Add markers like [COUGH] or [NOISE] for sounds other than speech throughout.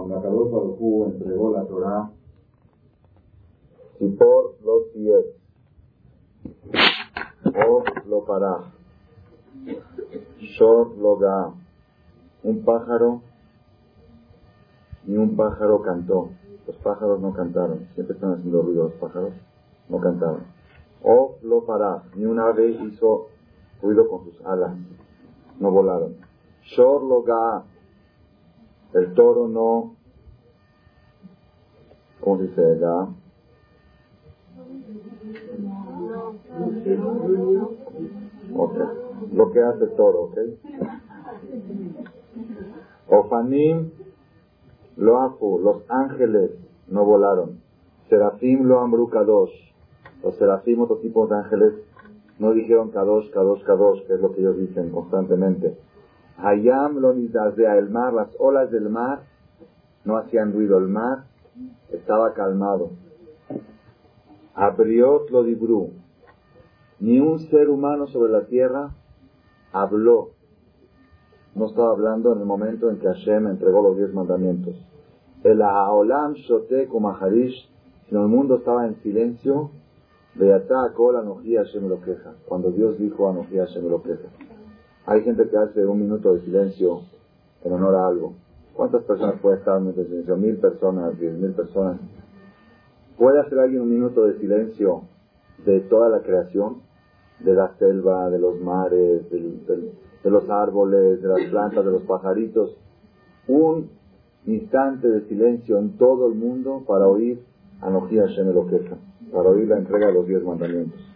Cuando Akadosh Baruj entregó la Torah, y por los pies, o lo para, shor lo un pájaro, ni un pájaro cantó. Los pájaros no cantaron, siempre están haciendo ruido los pájaros, no cantaron. O lo para, ni un ave hizo ruido con sus alas, no volaron. Shor lo el toro no, ¿cómo se dice? Ga. Ok, lo que hace el toro, ok. Ofanim lo afu, los ángeles no volaron. Serafim lo ambrucados. Los serafim, otro tipo de ángeles, no dijeron kadosh, kadosh, kadosh, que es lo que ellos dicen constantemente. Hayam lo nidazea, el mar, las olas del mar no hacían ruido, el mar estaba calmado. Abriot lo dibru, ni un ser humano sobre la tierra habló. No estaba hablando en el momento en que Hashem entregó los diez mandamientos. El Aolam Shote Harish, sino el mundo estaba en silencio. Beata Kol Anoji Hashem lo queja. Cuando Dios dijo Anoji Hashem lo queja. Hay gente que hace un minuto de silencio en honor a algo. ¿Cuántas personas puede estar en un silencio? Mil personas, diez mil personas. ¿Puede hacer alguien un minuto de silencio de toda la creación? De la selva, de los mares, de los árboles, de las plantas, de los pajaritos. Un instante de silencio en todo el mundo para oír Anoji Hashem para oír la entrega de los diez mandamientos.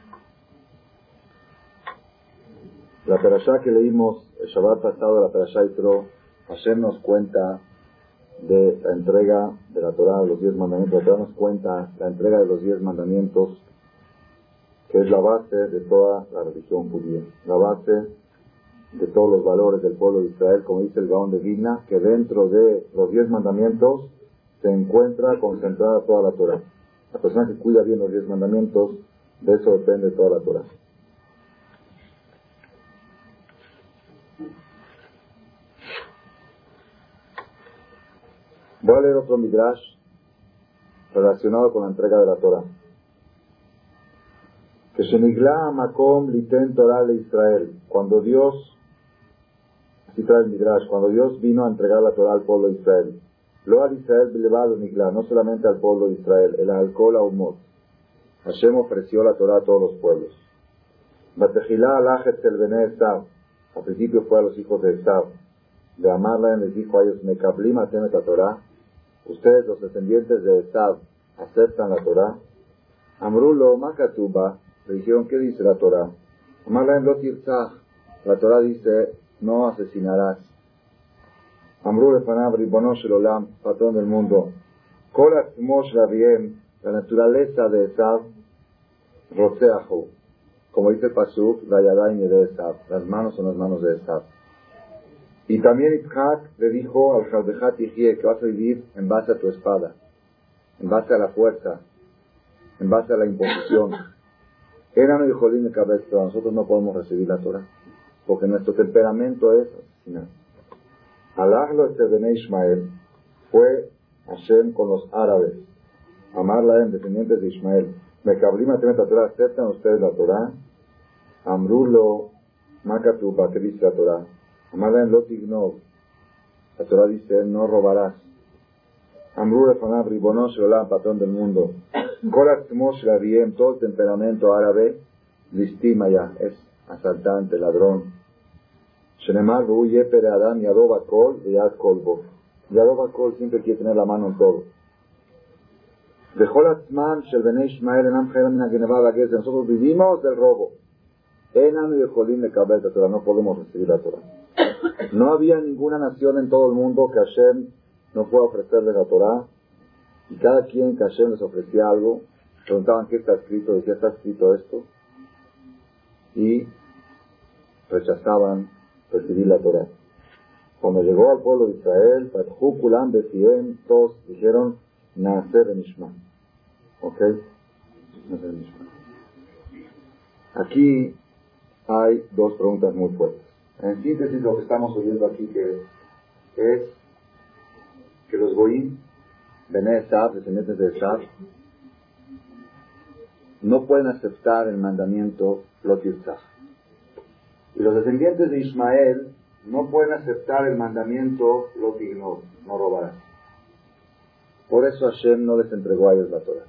La perashá que leímos el Shabbat pasado, la perashá Itro, Hashem nos cuenta de la entrega de la Torah, de los diez mandamientos. La Torah nos cuenta la entrega de los diez mandamientos, que es la base de toda la religión judía, la base de todos los valores del pueblo de Israel, como dice el Gaón de Vilna, que dentro de los diez mandamientos se encuentra concentrada toda la Torah. La persona que cuida bien los diez mandamientos, de eso depende toda la Torah. Voy a leer otro midrash relacionado con la entrega de la Torah. Que Shenigla Makom Liten Torah le Israel. Cuando Dios, así trae el midrash, cuando Dios vino a entregar la Torah al pueblo de Israel. Lo al Israel bilevado Nigla, no solamente al pueblo de Israel, el alcohol a Umot. Hashem ofreció la Torah a todos los pueblos. Batejilá alachet el bene Esav. Al principio fue a los hijos de Esav. De amarla les dijo a ellos, Mekablim atem la Torah ustedes los descendientes de Esab aceptan la Torah. Amrulo Makatuba, le dijeron, ¿qué dice la Torah? la Torah dice, no asesinarás. Amrulo Fanab Ribonosh Olam, patrón del mundo. Kolat Mosh la naturaleza de Esab, Roseahu. Como dice Pasuk, Dayadain de Esab, las manos son las manos de Esab. Y también Itzhak le dijo al Yihye que vas a vivir en base a tu espada, en base a la fuerza, en base a la imposición. [LAUGHS] Eran y Jolín de cabeza, nosotros no podemos recibir la Torah, porque nuestro temperamento es asesinar. Alahlo este Ismael fue Hashem con los árabes, amarla en descendientes de Ismael. Mekablima temet la Torah, aceptan ustedes la Torah. Amrulo, Makatu, Patriz la Torah. Amada en Lotignov. La Torah dice, no robarás. Amrur Efanab Ribonos Olam, patrón del mundo. Korak la bien, todo el temperamento árabe, listima ya, es asaltante, ladrón. Shenemar Ru Yepere Adam Yadova Kol Yad Kolbo. Yadova Kol siempre quiere tener la mano en todo. Nosotros vivimos del robo. Enano y Jolim de cabeza, no podemos recibir la Torah. No había ninguna nación en todo el mundo que Hashem no pueda ofrecerle la Torah. Y cada quien que Hashem les ofrecía algo, preguntaban qué está escrito, decía está escrito esto. Y rechazaban recibir la Torah. Cuando llegó al pueblo de Israel, todos dijeron, nacer en Ishma. ¿Ok? Nacer en. Aquí hay dos preguntas muy fuertes. En síntesis, lo que estamos oyendo aquí que es que los Bene Esab, descendientes de Esab, no pueden aceptar el mandamiento Lotirzah. Y los descendientes de Ismael no pueden aceptar el mandamiento Lotignov, no robarás. Por eso Hashem no les entregó a ellos la Torah.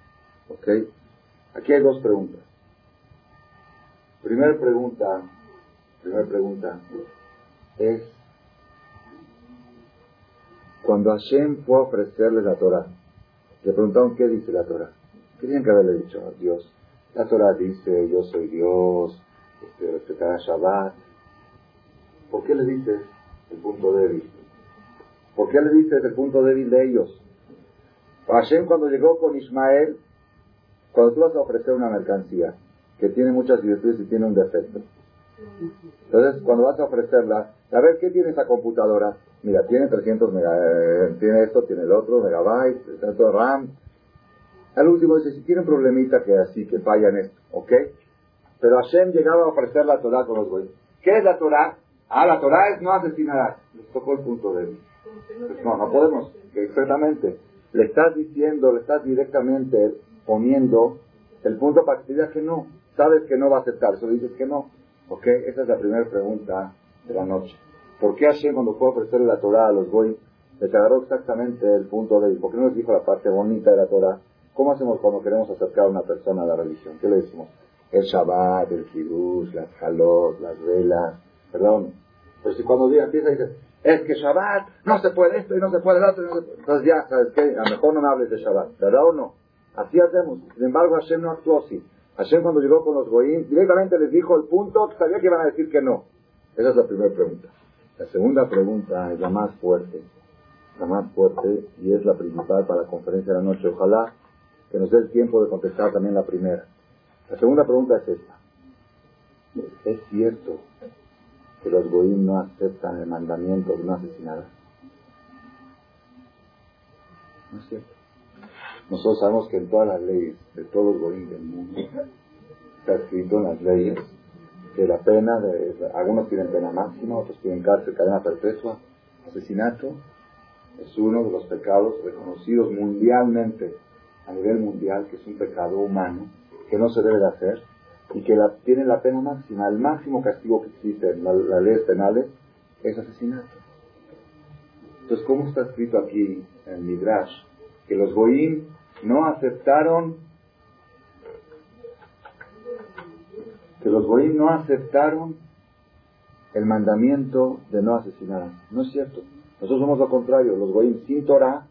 ¿Ok? Aquí hay dos preguntas. Primera pregunta, primera pregunta es, cuando Hashem fue a ofrecerles la Torah, le preguntaron qué dice la Torah. ¿Qué tienen que haberle dicho a Dios? La Torah dice, yo soy Dios, este, respetará Shabbat. ¿Por qué le dices el punto débil? ¿Por qué le dices el punto débil de ellos? Hashem cuando llegó con Ismael, cuando tú vas a ofrecer una mercancía que tiene muchas virtudes y tiene un defecto, entonces cuando vas a ofrecerla, a ver qué tiene esa computadora, mira, tiene 300 mega, eh, tiene esto, tiene el otro, megabytes, tanto RAM. Al último dice, si tiene un problemita que así, que falla en esto, ¿ok? Pero Hashem llegaba a ofrecer la Torah con los güeyes. ¿Qué es la Torah? Ah, la Torah es no asesinarás. Les tocó el punto débil. Pues no, no podemos, exactamente le estás diciendo, le estás directamente poniendo el punto diga que no. Sabes que no va a aceptar, eso dices que no. ¿Ok? Esa es la primera pregunta de la noche. ¿Por qué Hashem cuando fue a ofrecerle la Torah a los goy, les agarró exactamente el punto de ¿Por qué no les dijo la parte bonita de la Torah? ¿Cómo hacemos cuando queremos acercar a una persona a la religión? ¿Qué le decimos? El Shabbat, el Kiddush, las halot, las velas, perdón. Pero si cuando día empieza dice, es que Shabbat no se puede esto y no se puede lo otro. Entonces ya, ¿sabes qué? A lo mejor no me hables de Shabbat, ¿verdad o no? Así hacemos. Sin embargo, Hashem no actuó así. Hashem cuando llegó con los Goyim, directamente les dijo el punto sabía que iban a decir que no. Esa es la primera pregunta. La segunda pregunta es la más fuerte. La más fuerte y es la principal para la conferencia de la noche. Ojalá que nos dé el tiempo de contestar también la primera. La segunda pregunta es esta. ¿Es cierto que los goim no aceptan el mandamiento de no asesinar. No es cierto. Nosotros sabemos que en todas las leyes de todos los goim del mundo está escrito en las leyes que la pena, de, algunos tienen pena máxima, otros tienen cárcel, cadena perpetua. Asesinato es uno de los pecados reconocidos mundialmente, a nivel mundial, que es un pecado humano, que no se debe de hacer, y que la, tiene la pena máxima. El máximo castigo que existe en las leyes penales es asesinato. Entonces, ¿cómo está escrito aquí en Midrash? Que los Goim no aceptaron, que los Goim no aceptaron el mandamiento de no asesinar. No es cierto. Nosotros somos lo contrario. Los Goim sin Torah,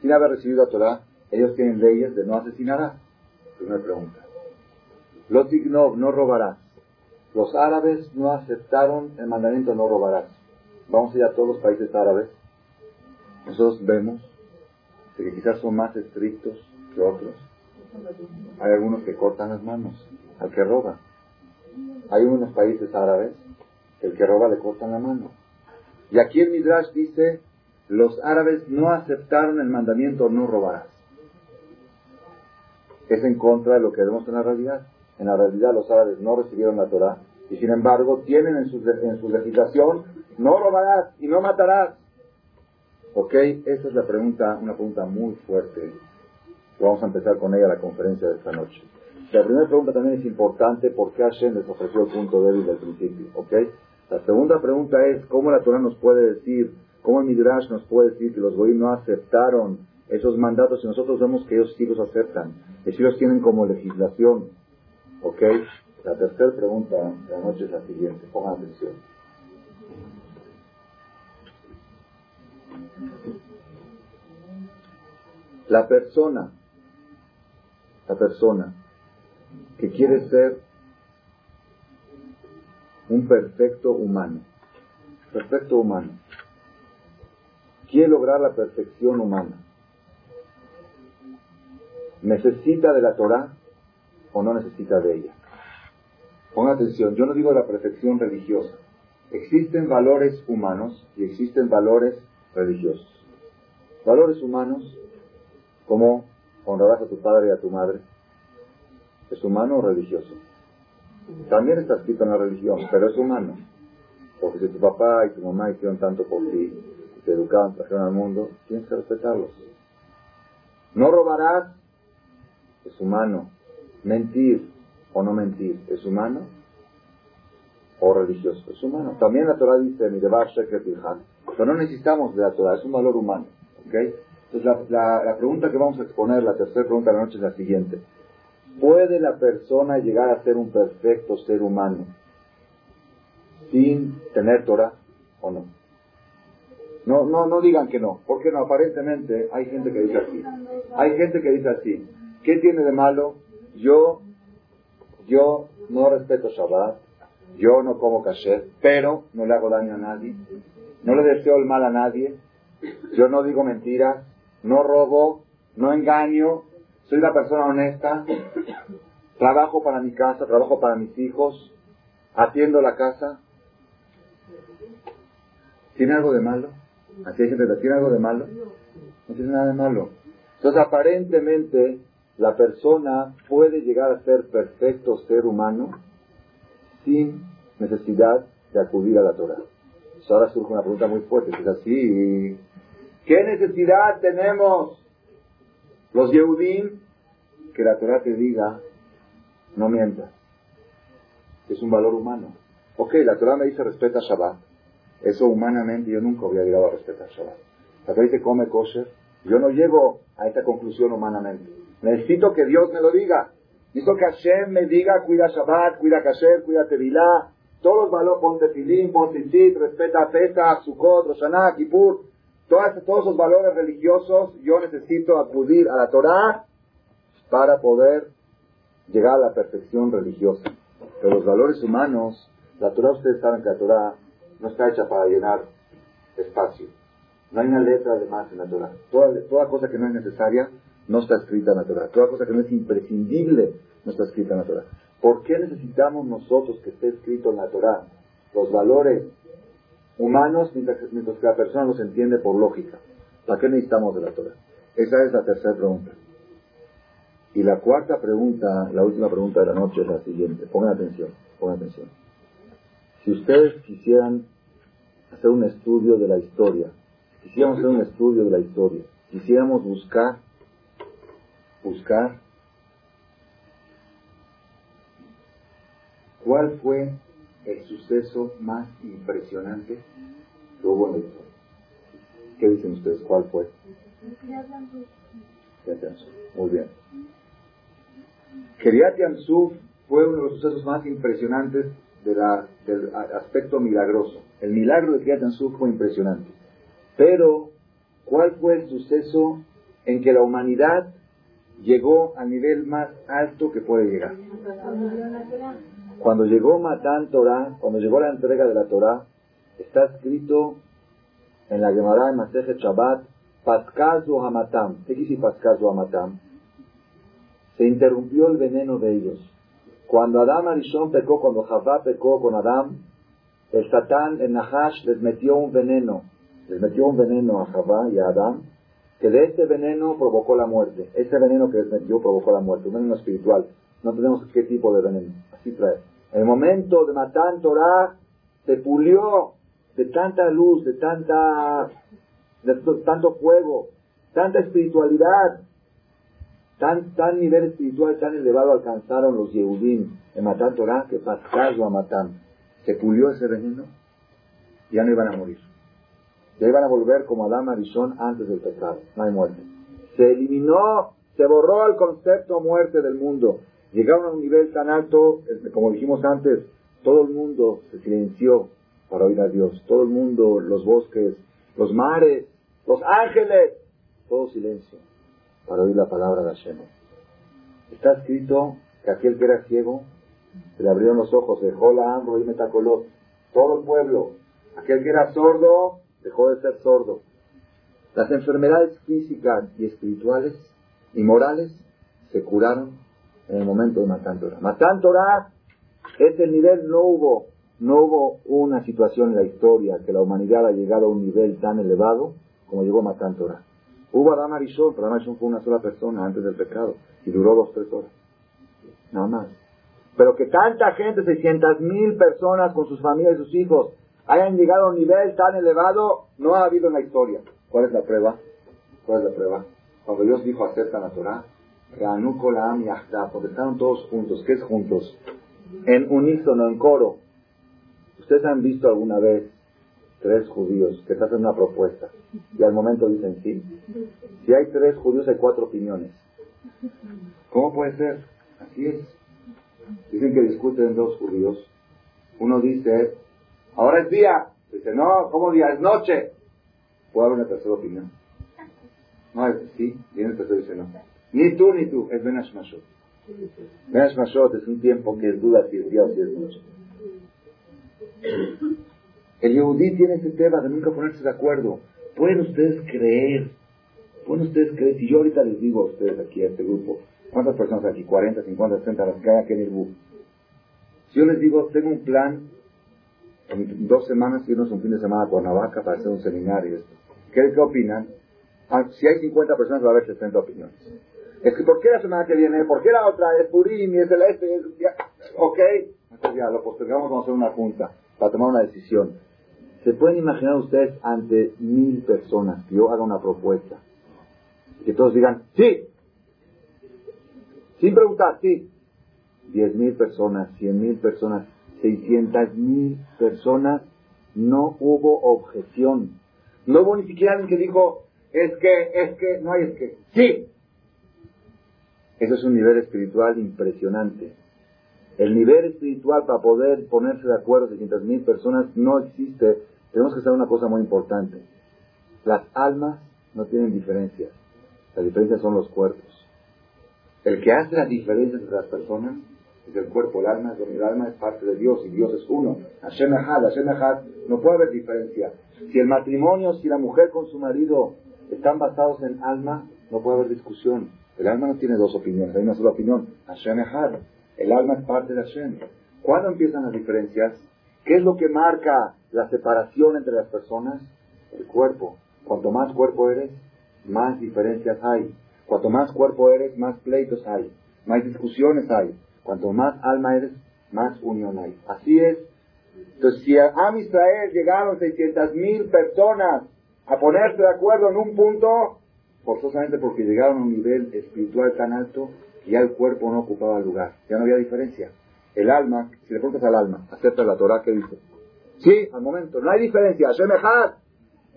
sin haber recibido a Torah, ellos tienen leyes de no asesinar. Primera pregunta. Lotignov, no robarás. Los árabes no aceptaron el mandamiento no robarás. Vamos a ir a todos los países árabes. Nosotros vemos que quizás son más estrictos que otros. Hay algunos que cortan las manos al que roba. Hay unos países árabes que el que roba le cortan la mano. Y aquí el Midrash dice, los árabes no aceptaron el mandamiento no robarás. Es en contra de lo que vemos en la realidad. En la realidad los árabes no recibieron la Torah y sin embargo tienen en su, en su legislación no robarás y no matarás. ¿Ok? Esa es la pregunta, una pregunta muy fuerte. Vamos a empezar con ella la conferencia de esta noche. La primera pregunta también es importante, ¿por qué Hashem les ofreció el punto débil del principio? ¿Ok? La segunda pregunta es, ¿cómo la Torah nos puede decir, cómo el Midrash nos puede decir que los goyim no aceptaron esos mandatos y nosotros vemos que ellos sí los aceptan, que sí los tienen como legislación? Ok, la tercera pregunta de la noche es la siguiente, pongan atención. La persona, la persona que quiere ser un perfecto humano, perfecto humano, quiere lograr la perfección humana, necesita de la Torah o no necesita de ella. Ponga atención, yo no digo la perfección religiosa. Existen valores humanos y existen valores religiosos. Valores humanos como honrarás a tu padre y a tu madre. ¿Es humano o religioso? También está escrito en la religión, pero es humano. Porque si tu papá y tu mamá hicieron tanto por ti, te educaron, trajeron al mundo, tienes que respetarlos. No robarás, es humano. Mentir o no mentir, es humano o religioso, es humano. También la Torah dice, pero no necesitamos de la Torah, es un valor humano. ¿okay? Entonces la, la, pregunta que vamos a exponer, la tercera pregunta de la noche es la siguiente. ¿Puede la persona llegar a ser un perfecto ser humano sin tener Torah o no? No, no, no digan que no, porque no, aparentemente hay gente que dice así. Hay gente que dice así. ¿Qué tiene de malo? Yo, yo no respeto Shabbat, yo no como kasher, pero no le hago daño a nadie, no le deseo el mal a nadie, yo no digo mentiras, no robo, no engaño, soy una persona honesta, trabajo para mi casa, trabajo para mis hijos, atiendo la casa. ¿Tiene algo de malo? Así hay gente tiene algo de malo. No tiene nada de malo. Entonces, aparentemente, la persona puede llegar a ser perfecto ser humano sin necesidad de acudir a la Torah. Ahora surge una pregunta muy fuerte, es así. ¿Qué necesidad tenemos los Yehudim que la Torah te diga, no mientas? Es un valor humano. Ok, la Torah me dice respeta Shabbat. Eso humanamente yo nunca había llegado a respetar Shabbat. La Torah dice come kosher. Yo no llego a esta conclusión humanamente. Necesito que Dios me lo diga. Necesito que Hashem me diga, cuida Shabbat, cuida Kasher, cuida Tevilá, todos los valores, ponte Filim, ponte Tzit, respeta Pesach, Sukkot, Roshaná, Kippur, todos, todos esos valores religiosos, yo necesito acudir a la Torah para poder llegar a la perfección religiosa. Pero los valores humanos, la Torah, ustedes saben que la Torah no está hecha para llenar espacio. No hay una letra de más en la Torah. Toda, toda cosa que no es necesaria no está escrita en la Torah. Toda cosa que no es imprescindible no está escrita en la Torah. ¿Por qué necesitamos nosotros que esté escrito en la Torah los valores humanos mientras, que la persona los entiende por lógica? ¿Para qué necesitamos de la Torah? Esa es la tercera pregunta. Y la cuarta pregunta, la última pregunta de la noche es la siguiente. Pongan atención, pongan atención. Si ustedes quisieran hacer un estudio de la historia, quisiéramos hacer un estudio de la historia, quisiéramos buscar buscar cuál fue el suceso más impresionante que hubo en la historia. ¿Qué dicen ustedes? ¿Cuál fue? Muy bien. Keriat Yamsuf fue uno de los sucesos más impresionantes del aspecto milagroso. El milagro de Keriat Yamsuf fue impresionante. Pero, ¿cuál fue el suceso en que la humanidad llegó al nivel más alto que puede llegar. Cuando llegó Matán Torah, cuando llegó la entrega de la Torah, está escrito en la Gemara de Maseje Shabbat, Paskazu Hamatam. ¿Qué quiere Paskazu Hamatam? Se interrumpió el veneno de ellos. Cuando Adam Arishon pecó, cuando Javá pecó con Adam, el Satán, el Nahash, les metió un veneno. Les metió un veneno a Javá y a Adam que de este veneno provocó la muerte. Ese veneno que les metió provocó la muerte, un veneno espiritual. No tenemos qué tipo de veneno. Trae. En el momento de matar Torah, se pulió de tanta luz, de tanta, de tanto fuego, tanta espiritualidad, tan, tan nivel espiritual tan elevado alcanzaron los Yehudim en matar Torah que Pascal a matar. Se pulió ese veneno, ya no iban a morir. Ya iban a volver como Adán Arishon antes del pecado. No hay muerte. Se eliminó, se borró el concepto muerte del mundo. Llegaron a un nivel tan alto, como dijimos antes, todo el mundo se silenció para oír a Dios. Todo el mundo, los bosques, los mares, los ángeles, todo silencio para oír la palabra de Hashem. Está escrito que aquel que era ciego, se le abrieron los ojos, dejó la hambre y metacolot. Todo el pueblo. Aquel que era sordo, dejó de ser sordo. Las enfermedades físicas y espirituales y morales se curaron en el momento de Matán Torah. Matán Torah es el nivel, no hubo, no hubo una situación en la historia que la humanidad ha llegado a un nivel tan elevado como llegó Matán Torah. Hubo Adam Arishon, pero Adam Arishon fue una sola persona antes del pecado y duró dos, tres horas. Nada más. Pero que tanta gente, 600 mil personas con sus familias y sus hijos, hayan llegado a un nivel tan elevado, no ha habido en la historia. ¿Cuál es la prueba? ¿Cuál es la prueba? Cuando Dios dijo acepta la Torah, porque estaban todos juntos. ¿Qué es juntos? En unísono, en coro. ¿Ustedes han visto alguna vez tres judíos que te hacen una propuesta y al momento dicen sí? Si hay tres judíos hay cuatro opiniones. ¿Cómo puede ser? Así es. Dicen que discuten dos judíos. Uno dice, ahora es día. Dice, no, ¿cómo día? Es noche. ¿Puede haber una tercera opinión? No, sí. Viene el tercero y dice, no. Ni tú ni tú. Es Ben Ashmashot. Ben Ashmashot es un tiempo que es duda si es día o si es noche. El Yehudí tiene ese tema de nunca ponerse de acuerdo. ¿Pueden ustedes creer? ¿Pueden ustedes creer? Si yo ahorita les digo a ustedes aquí, a este grupo, ¿cuántas personas aquí? ¿40, 50, 60, las que hay aquí en el bus? Si yo les digo, tengo un plan, en dos semanas irnos un fin de semana a Cuernavaca para hacer un seminario. ¿Qué, qué opinan? Ah, si hay 50 personas va a haber 60 opiniones. Es que ¿por qué la semana que viene? ¿Por qué la otra? Es Purim y es el este. Es, ok. Entonces ya lo postergamos, vamos a hacer una junta para tomar una decisión. ¿Se pueden imaginar ustedes ante mil personas que yo haga una propuesta? Que todos digan, sí. Sin preguntar, sí. Diez mil personas, cien mil personas, seiscientas mil personas, no hubo objeción. No hubo ni siquiera alguien que dijo, es que, es que, no hay es que. Sí. Eso es un nivel espiritual impresionante. El nivel espiritual para poder ponerse de acuerdo 600.000 personas no existe. Tenemos que saber una cosa muy importante. Las almas no tienen diferencias. Las diferencias son los cuerpos. El que hace las diferencias entre las personas es el cuerpo, el alma, el alma es parte de Dios y Dios es uno. Hashem Echad, Hashem no puede haber diferencia. Si el matrimonio, si la mujer con su marido están basados en alma, no puede haber discusión. El alma no tiene dos opiniones, hay una sola opinión. Hashem Echad. El alma es parte de Hashem. ¿Cuándo empiezan las diferencias? ¿Qué es lo que marca la separación entre las personas? El cuerpo. Cuanto más cuerpo eres, más diferencias hay. Cuanto más cuerpo eres, más pleitos hay. Más discusiones hay. Cuanto más alma eres, más unión hay. Así es. Entonces, si a Am Israel llegaron 600 mil personas a ponerse de acuerdo en un punto, forzosamente porque llegaron a un nivel espiritual tan alto que ya el cuerpo no ocupaba el lugar, ya no había diferencia. El alma, si le preguntas al alma, acepta la Torah que dice. Sí, al momento, no hay diferencia.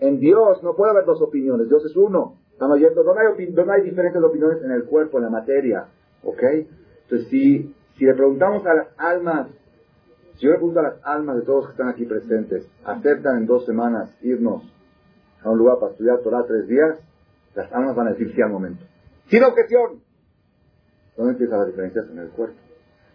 En Dios no puede haber dos opiniones, Dios es uno. Estamos yendo, no hay, no hay diferentes opiniones en el cuerpo, en la materia. ¿Ok? Entonces, si, si le preguntamos a las almas, si yo le pregunto a las almas de todos que están aquí presentes, ¿aceptan en dos semanas irnos a un lugar para estudiar Torah tres días? Las almas van a decir sí al momento. Sin objeción. ¿Dónde empiezan las diferencias? En el cuerpo.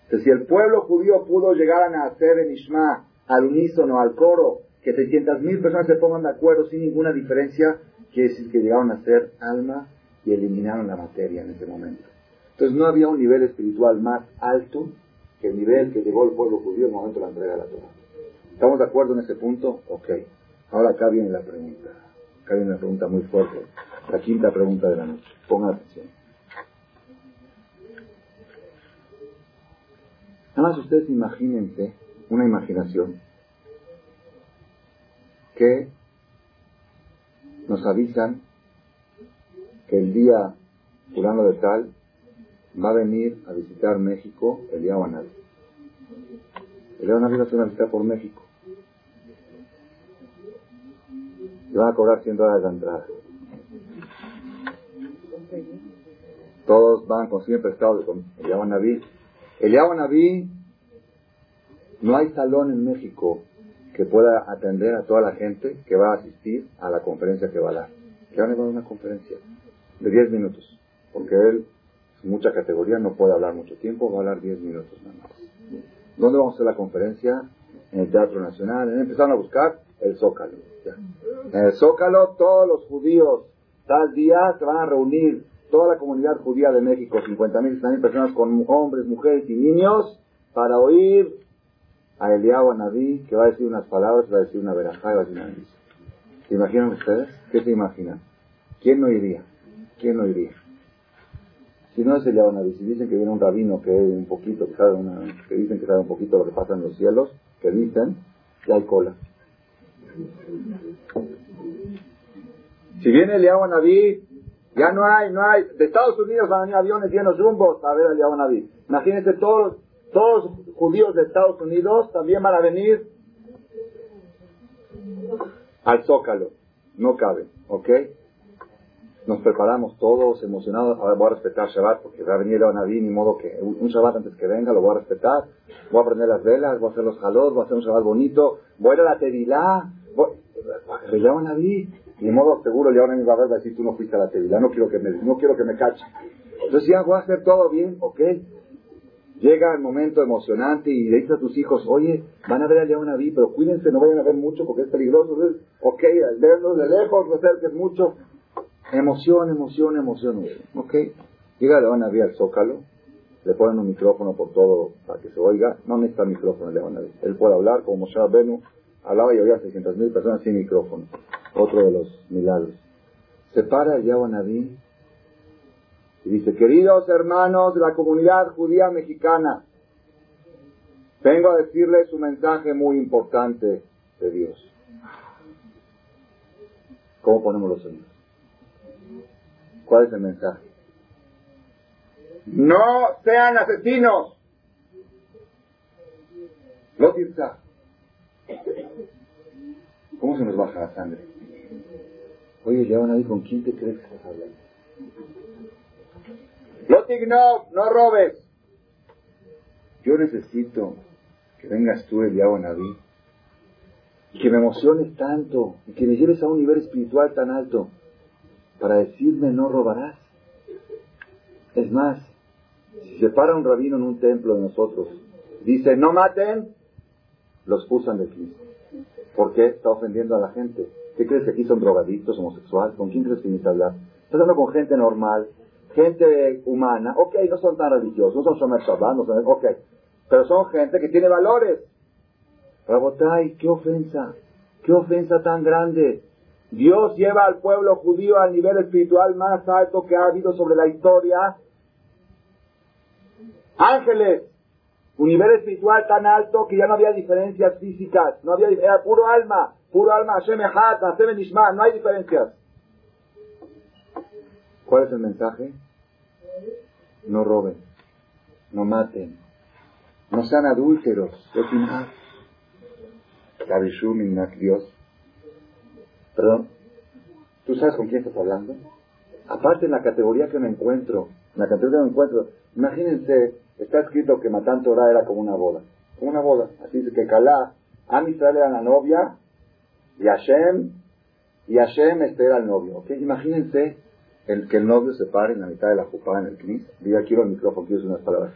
Entonces, si el pueblo judío pudo llegar a nacer en Ishma, al unísono, al coro, que 600.000 personas se pongan de acuerdo sin ninguna diferencia, quiere decir que llegaron a ser alma y eliminaron la materia en ese momento. Entonces no había un nivel espiritual más alto que el nivel que llegó el pueblo judío en el momento de la entrega de la Torah. ¿Estamos de acuerdo en ese punto? Ok. Ahora acá viene la pregunta. Acá viene una pregunta muy fuerte. La quinta pregunta de la noche. Pongan atención. Nada más ustedes imagínense, una imaginación, que nos avisan que el día fulano de tal va a venir a visitar México el día Guanal. El día Guanal va a hacer una visita por México. Le van a cobrar 100 dólares de entrada. Todos van, consiguen prestado con el Naví. El Naví, no hay salón en México que pueda atender a toda la gente que va a asistir a la conferencia que va a dar. Que van a dar una conferencia de 10 minutos, porque él, mucha categoría, no puede hablar mucho tiempo, va a hablar 10 minutos nada más. ¿Dónde vamos a hacer la conferencia? En el Teatro Nacional. Empezaron a buscar el Zócalo. En el Zócalo todos los judíos tal día se van a reunir toda la comunidad judía de México, 50.000, mil personas con hombres, mujeres y niños, para oír a Eliyahu Naví, que va a decir unas palabras, va a decir una verajá y va a decir una bendición. ¿Se imaginan ustedes? ¿Qué se imaginan? ¿Quién no iría? ¿Quién no iría? Si no es Eliyahu Naví, si dicen que viene un rabino que un poquito, que, sabe una, que dicen que sabe un poquito lo que pasa en los cielos, que dicen, ya hay cola. Si viene el Naví, ya no hay, no hay. De Estados Unidos van a venir aviones llenos rumbos a ver al Naví. Imagínense todos, todos judíos de Estados Unidos también van a venir al Zócalo. No cabe, ¿ok? Nos preparamos todos emocionados. Ahora voy a respetar Shabbat porque va a venir el Naví, ni modo que un Shabbat antes que venga lo voy a respetar. Voy a prender las velas, voy a hacer los jalos, voy a hacer un Shabbat bonito. Voy a ir a la Tevilá. Voy... El Naví ni modo seguro le van a va a decir tú no fuiste a la tevilá, no quiero que me, no quiero que me cache. Entonces ya voy a hacer todo bien, ok. Llega el momento emocionante y le dices a tus hijos, oye, van a ver a León Naví, pero cuídense, no vayan a ver mucho porque es peligroso. Entonces, ok, al verlos de lejos, no acerques mucho. Emoción, emoción, emoción, ok. Llega León Naví al Zócalo, le ponen un micrófono por todo para que se oiga. No necesita micrófono León Naví. Él puede hablar como Moshe Benu, hablaba y oía a 600.000 personas sin micrófono otro de los milagros. Se para Naví y dice, queridos hermanos de la comunidad judía mexicana, vengo a decirles un mensaje muy importante de Dios. ¿Cómo ponemos los sonidos? ¿Cuál es el mensaje? No sean asesinos. Lo ¿Cómo se nos baja la sangre? Oye, van ahí, ¿con quién te crees que estás hablando? No no robes. Yo necesito que vengas tú, el Naví, y que me emociones tanto, y que me lleves a un nivel espiritual tan alto, para decirme no robarás. Es más, si se para un rabino en un templo de nosotros, dice no maten, los pusan de Cristo. ¿Por qué? Está ofendiendo a la gente. ¿Qué crees que aquí son drogadictos, homosexuales? ¿Con quién crees que vienes a hablar? Estás hablando con gente normal, gente humana. Ok, no son tan religiosos, no son Shomer Shabbat, no son... Ok. Pero son gente que tiene valores. Rabotay, qué ofensa. Qué ofensa tan grande. Dios lleva al pueblo judío al nivel espiritual más alto que ha habido sobre la historia. Ángeles, un nivel espiritual tan alto que ya no había diferencias físicas, no había, era puro alma. Puro alma, no hay diferencias. ¿Cuál es el mensaje? No roben, no maten, no sean adúlteros, Dios. Perdón, ¿tú sabes con quién estás hablando? Aparte en la categoría que me encuentro, en la categoría que me encuentro, imagínense, está escrito que Matán Torah era como una boda, como una boda, así dice que Calá, a Israel era la novia y Hashem, y Hashem espera al novio. ¿ok? Imagínense el, que el novio se pare en la mitad de la jupá en el knis. Diga, quiero el micrófono, quiero unas palabras.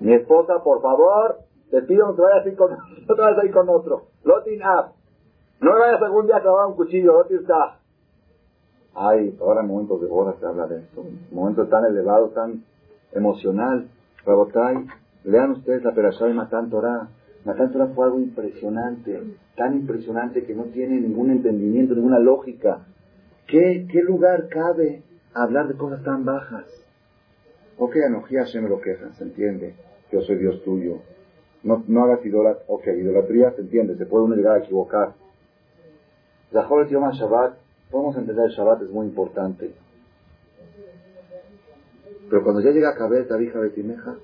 Mi esposa, por favor, te pido que vayas a con, [LAUGHS] no te vayas a ir con otro. Lotin up. No me vayas algún día a clavar un cuchillo, Lotin está. Ay, ahora en momentos de boda se habla de esto. Un momento tan elevado, tan emocional. Rabotay, lean ustedes la Perashá de Matan Torah. Matan Torah fue algo impresionante, tan impresionante que no tiene ningún entendimiento, ninguna lógica. ¿Qué, qué lugar cabe hablar de cosas tan bajas? Ok, Anojía se me lo queja, se entiende. Yo soy Dios tuyo. No, no hagas idolatría. Ok, idolatría se entiende, se puede uno llegar a equivocar. Zahor Yom Shabbat, podemos entender el Shabbat es muy importante. Pero cuando ya llega a caber Tabija Betimeja,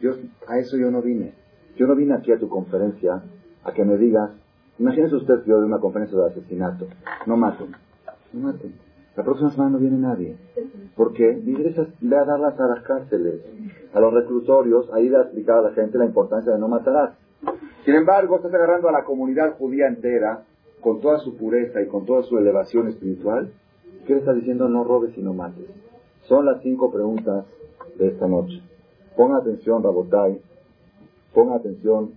Dios, a eso yo no vine. Yo no vine aquí a tu conferencia a que me digas, imagínese usted que yo doy una conferencia de asesinato, no maten, no maten. La próxima semana no viene nadie. ¿Por qué? ve a darlas a las cárceles, a los reclutorios, ahí a explicar a la gente la importancia de no matar. Sin embargo, estás agarrando a la comunidad judía entera, con toda su pureza y con toda su elevación espiritual. ¿Qué le estás diciendo? No robes y no mates. Son las cinco preguntas de esta noche. Ponga atención, Rabotai, Ponga atención,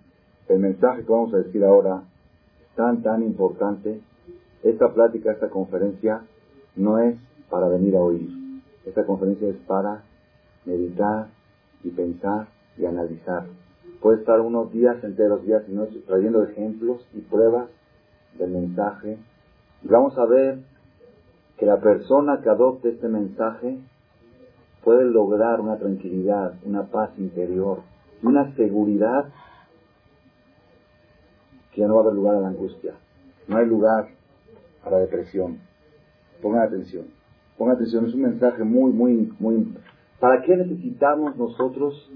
el mensaje que vamos a decir ahora es tan, tan importante. Esta plática, esta conferencia, no es para venir a oír. Esta conferencia es para meditar y pensar y analizar. Puede estar unos días enteros, días y noches, trayendo ejemplos y pruebas del mensaje. Y vamos a ver que la persona que adopte este mensaje puede lograr una tranquilidad, una paz interior, una seguridad que ya no va a haber lugar a la angustia. No hay lugar a la depresión. Pongan atención. Pongan atención, es un mensaje muy, muy, muy... ¿Para qué necesitamos nosotros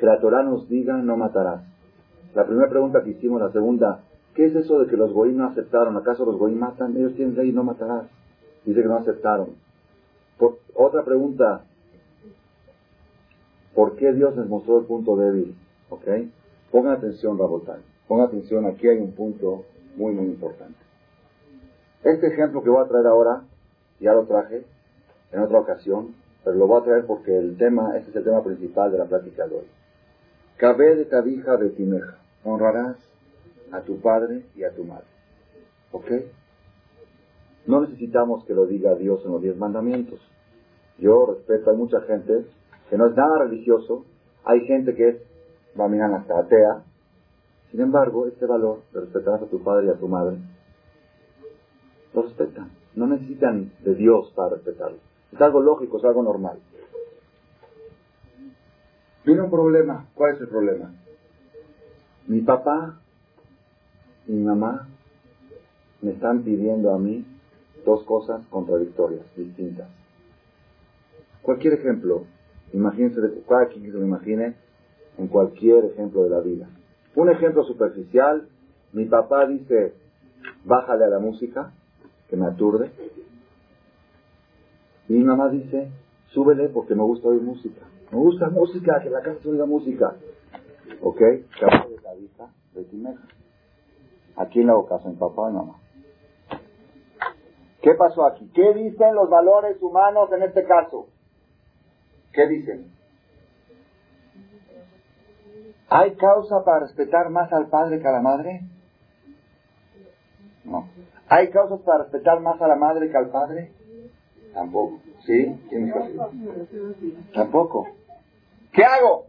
que la Torah nos diga no matarás? La primera pregunta que hicimos, la segunda, ¿qué es eso de que los goí no aceptaron? ¿Acaso los goí matan? Ellos tienen ley no matarás. Dice que no aceptaron. otra pregunta, ¿por qué Dios les mostró el punto débil? ¿Ok? Pongan atención, Rabotay. Pongan atención, aquí hay un punto muy, muy importante. Este ejemplo que voy a traer ahora, ya lo traje en otra ocasión, pero lo voy a traer porque el tema, este es el tema principal de la plática de hoy. Cabe de tabija de timeja. Honrarás a tu padre y a tu madre. ¿Ok? No necesitamos que lo diga Dios en los diez mandamientos. Yo respeto, hay mucha gente que no es nada religioso, hay gente que es, va a hasta atea, sin embargo, este valor de respetar a tu padre y a tu madre, lo respetan. No necesitan de Dios para respetarlo. Es algo lógico, es algo normal. Viene un problema. ¿Cuál es el problema? Mi papá y mi mamá me están pidiendo a mí dos cosas contradictorias, distintas. Cualquier ejemplo, imagínense, cada quien que se lo imagine, en cualquier ejemplo de la vida. Un ejemplo superficial, mi papá dice, bájale a la música, que me aturde. Y mi mamá dice, súbele porque me gusta oír música. Me gusta música, que la casa se oiga música. ¿Ok? Caballo de cabeza de Timeja. ¿A quién le hago? ¿En papá o en mamá? ¿Qué pasó aquí? ¿Qué dicen los valores humanos en este caso? ¿Qué dicen? ¿Hay causa para respetar más al padre que a la madre? No. ¿Hay causas para respetar más a la madre que al padre? Tampoco. ¿Sí? ¿Quién Tampoco. ¿Qué hago?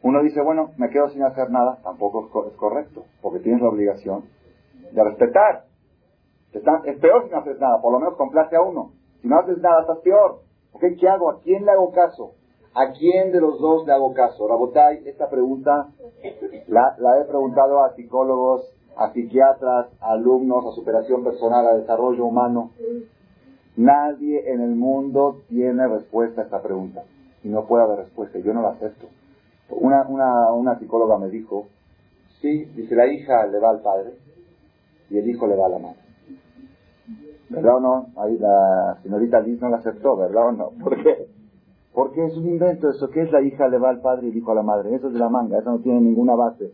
Uno dice, bueno, me quedo sin hacer nada. Tampoco es correcto, porque tienes la obligación de respetar. Es peor si no haces nada, por lo menos complace a uno. Si no haces nada, estás peor. ¿Qué hago? ¿A quién le hago caso? ¿A quién de los dos le hago caso? Rabotay, esta pregunta la, la, he preguntado a psicólogos, a psiquiatras, a alumnos, a superación personal, a desarrollo humano. Nadie en el mundo tiene respuesta a esta pregunta. Y no puede haber respuesta. Yo no la acepto. Una, una, una psicóloga me dijo, sí, dice, la hija le va al padre y el hijo le va a la madre. ¿Verdad o no? Ahí la señorita Liz no la aceptó, ¿verdad o no? [LAUGHS] ¿Por qué? Porque es un invento eso. ¿Qué es la hija le va al padre y el hijo a la madre? Eso es de la manga, eso no tiene ninguna base.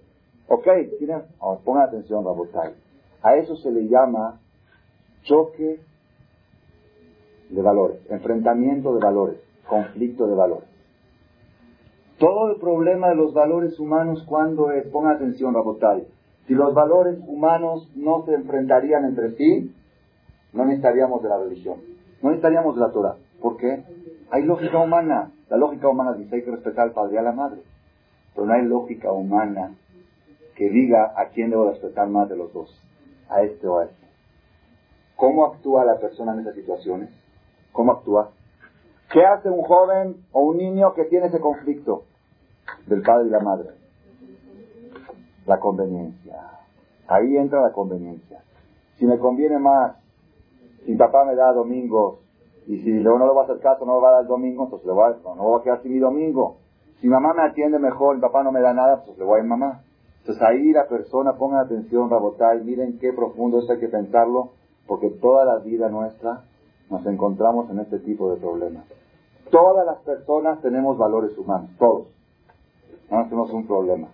Ok, ¿tiene? pongan atención, Rabotay. A eso se le llama choque de valores, enfrentamiento de valores, conflicto de valores. Todo el problema de los valores humanos, cuando es? Pongan atención, Rabotay. Si los valores humanos no se enfrentarían entre sí, no necesitaríamos de la religión, no necesitaríamos de la Torah. ¿Por qué? Hay lógica humana. La lógica humana dice hay que respetar al padre y a la madre. Pero no hay lógica humana que diga a quién debo respetar más de los dos. A este o a este. ¿Cómo actúa la persona en esas situaciones? ¿Cómo actúa? ¿Qué hace un joven o un niño que tiene ese conflicto del padre y la madre? La conveniencia. Ahí entra la conveniencia. Si me conviene más, si papá me da domingos y si luego no le va a hacer caso, no le va a dar el domingo, entonces le voy a, no, no voy a quedar sin mi domingo. Si mamá me atiende mejor, mi papá no me da nada, pues le voy a ir mamá. Entonces ahí la persona, ponga atención, Rabotay, miren qué profundo esto hay que pensarlo, porque toda la vida nuestra nos encontramos en este tipo de problemas. Todas las personas tenemos valores humanos, todos. No tenemos un problema.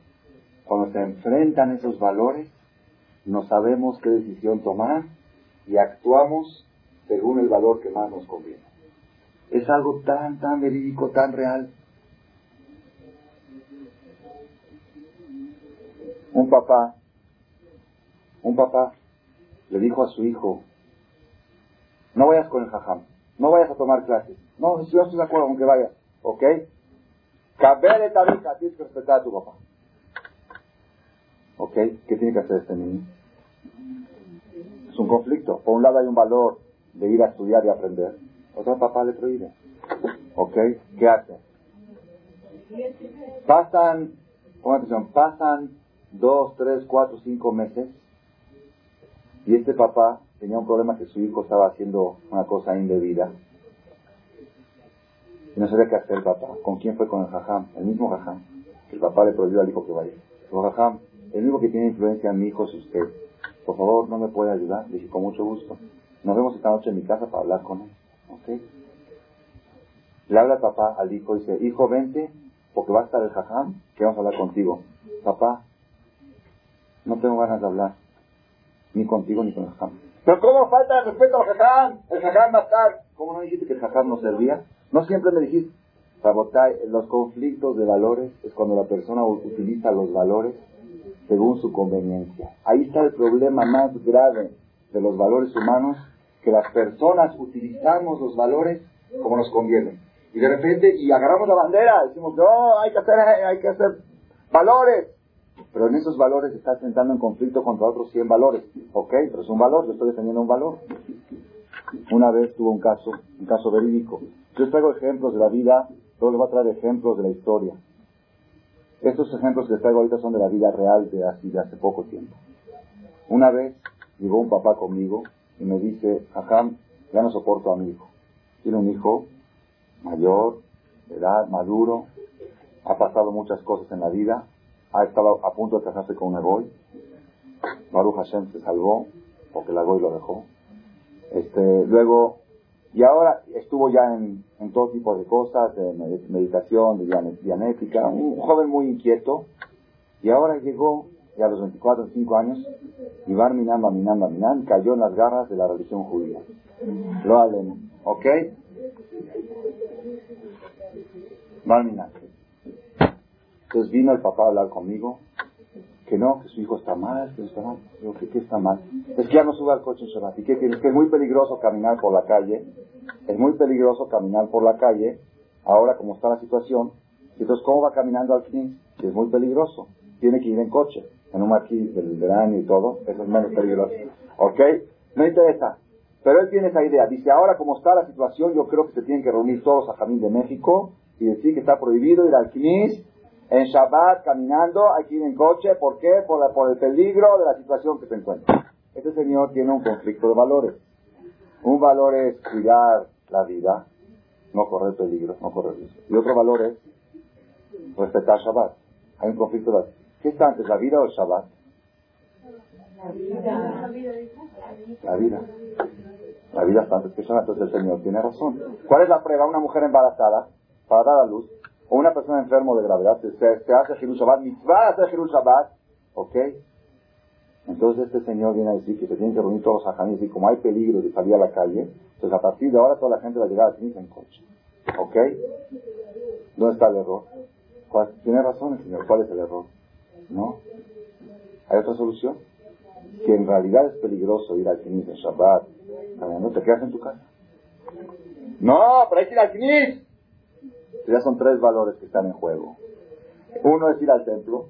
Cuando se enfrentan esos valores, no sabemos qué decisión tomar y actuamos según el valor que más nos conviene. Es algo tan, tan verídico, tan real. Un papá, un papá le dijo a su hijo, no vayas con el jajam, no vayas a tomar clases. No, yo estoy de acuerdo con que vayas, ¿ok? Caber tabica, tienes que respetar a tu papá. ¿Ok? ¿Qué tiene que hacer este niño? Es un conflicto. Por un lado hay un valor de ir a estudiar y aprender, otro papá le prohíbe. ¿Ok? ¿Qué hace? Pasan, atención, pasan dos, tres, cuatro, cinco meses Y este papá tenía un problema que su hijo estaba haciendo una cosa indebida. Y no sabía qué hacer el papá. ¿Con quién fue? Con el jajam, el mismo jajam. Que el papá le prohibió al hijo que vaya. Dijo, jajam, el único que tiene influencia en mi hijo es usted. Por favor, ¿no me puede ayudar? Le dije, con mucho gusto. Nos vemos esta noche en mi casa para hablar con él. ¿Ok? Le habla papá al hijo y dice, hijo, vente, porque va a estar el jajam, que vamos a hablar contigo. Papá, no tengo ganas de hablar, ni contigo ni con el jajam. Pero ¿cómo falta el respeto al jajam? El jajam va a estar. ¿Cómo no dijiste que el jajam no servía? No siempre me dijiste. los conflictos de valores es cuando la persona utiliza los valores según su conveniencia. Ahí está el problema más grave de los valores humanos, que las personas utilizamos los valores como nos conviene. Y de repente, y agarramos la bandera, decimos, no, hay que hacer, hay que hacer valores. Pero en esos valores estás entrando en conflicto contra otros 100 valores. Ok, pero es un valor, yo estoy defendiendo un valor. Una vez tuvo un caso, un caso verídico. Yo traigo ejemplos de la vida, luego le voy a traer ejemplos de la historia. Estos ejemplos que traigo ahorita son de la vida real de así de hace poco tiempo. Una vez llegó un papá conmigo y me dice, Jajam, ya no soporto a mi hijo. Tiene un hijo mayor, de edad, maduro, ha pasado muchas cosas en la vida, ha estado a punto de casarse con un Egoy. Baruch Hashem se salvó, porque el Egoy lo dejó. Este, luego, y ahora estuvo ya en, todo tipo de cosas, de meditación, de dianética, un joven muy inquieto, y ahora llegó, ya a los 24, 25 años, y Barminan, Barminan, Barminan, cayó en las garras de la religión judía. Lo hablen, ¿ok? Barminan. Entonces vino el papá a hablar conmigo, que no, que su hijo está mal, que está mal. Digo, ¿qué, ¿qué está mal? Es que ya no sube al coche en Shabbat. ¿Y qué tienes? Que es muy peligroso caminar por la calle. Es muy peligroso caminar por la calle, ahora como está la situación. Entonces, ¿cómo va caminando al fin? Es muy peligroso. Tiene que ir en coche, en un marquís del verano y todo. Eso es menos peligroso. ¿Ok? No interesa. Pero él tiene esa idea. Dice, ahora como está la situación, yo creo que se tienen que reunir todos a Jamín de México y decir que está prohibido ir al Knis en Shabbat caminando, hay que ir en coche. ¿Por qué? Por, por el peligro de la situación que se encuentra. Este señor tiene un conflicto de valores. Un valor es cuidar la vida, no correr peligro, no correr riesgo. Y otro valor es respetar Shabbat. Hay un conflicto de valores. ¿Qué está antes, la vida o el Shabbat? La vida. La vida. La vida está antes que Shabbat. Entonces el Señor tiene razón. ¿Cuál es la prueba? Una mujer embarazada para dar a luz o una persona enfermo de gravedad, se, se hace Jirul Shabbat, mitzvah hacer Jirul Shabbat, ¿ok? Entonces este señor viene a decir que se tienen que reunir todos los ajanis y como hay peligro de salir a la calle, pues a partir de ahora toda la gente va a llegar a en coche. ¿Ok? ¿Dónde está el error? Tiene razón el señor, ¿cuál es el error? ¿No? ¿Hay otra solución? Que en realidad es peligroso ir al Knis en Shabbat, caminando, te quedas en tu casa. No, pero hay que ir al Knis. Ya son tres valores que están en juego. Uno es ir al templo,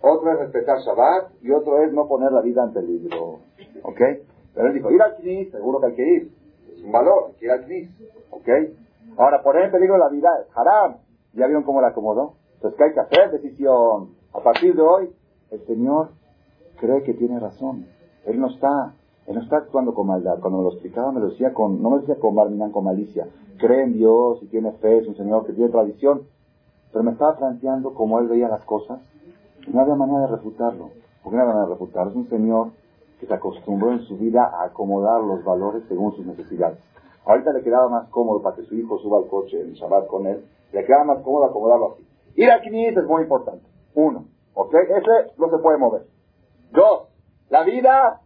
otro es respetar Shabbat y otro es no poner la vida en peligro. ¿Ok? Pero él dijo, ir al Knis, seguro que hay que ir. Es un valor, hay que ir al Knis. ¿Ok? Ahora, poner en peligro la vida haram. ¿Ya vieron cómo la acomodó? Entonces, ¿qué hay que hacer? Decisión. A partir de hoy, el Señor cree que tiene razón. Él no está él no está actuando con maldad. Cuando me lo explicaba, me lo decía con, no me decía con con malicia. Cree en Dios y tiene fe, es un Señor que tiene tradición. Pero me estaba planteando cómo él veía las cosas. no había manera de refutarlo. ¿Por qué no había manera de refutarlo? Es un Señor que se acostumbró en su vida a acomodar los valores según sus necesidades. Ahorita le quedaba más cómodo para que su hijo suba al coche en Shabbat con él. Le quedaba más cómodo acomodarlo así. Ir a Knis es muy importante. Uno. ¿Ok? Ese no se puede mover. Dos. La vida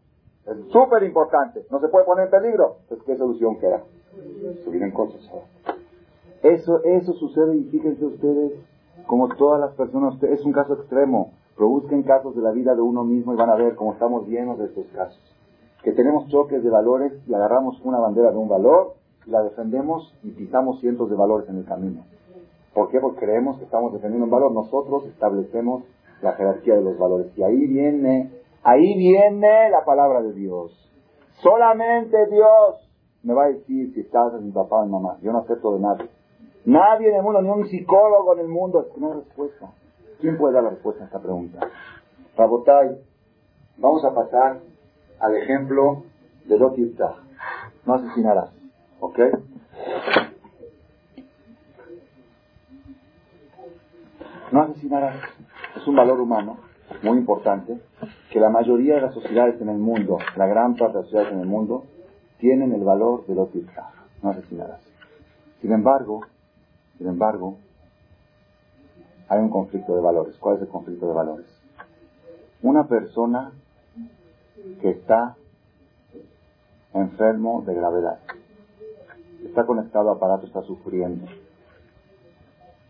es súper importante. No se puede poner en peligro. Entonces, ¿qué solución queda? Subir en cosas. Eso, eso sucede y fíjense ustedes, como todas las personas, es un caso extremo, pero busquen casos de la vida de uno mismo y van a ver cómo estamos llenos de estos casos. Que tenemos choques de valores y agarramos una bandera de un valor la defendemos y pisamos cientos de valores en el camino. ¿Por qué? Porque creemos que estamos defendiendo un valor. Nosotros establecemos la jerarquía de los valores. Y ahí viene Ahí viene la palabra de Dios. Solamente Dios me va a decir si estás en mi papá o mi mamá. Yo no acepto de nadie. Nadie en el mundo, ni un psicólogo en el mundo, no hay respuesta. ¿Quién puede dar la respuesta a esta pregunta? Rabotay, vamos a pasar al ejemplo de Lotirta. No asesinarás. ¿Ok? No asesinarás. Es un valor humano muy importante que la mayoría de las sociedades en el mundo, la gran parte de las sociedades en el mundo, tienen el valor de Lotirta. No asesinarás. Sin embargo, sin embargo, hay un conflicto de valores. ¿Cuál es el conflicto de valores? Una persona que está enfermo de gravedad, está conectado a aparato, está sufriendo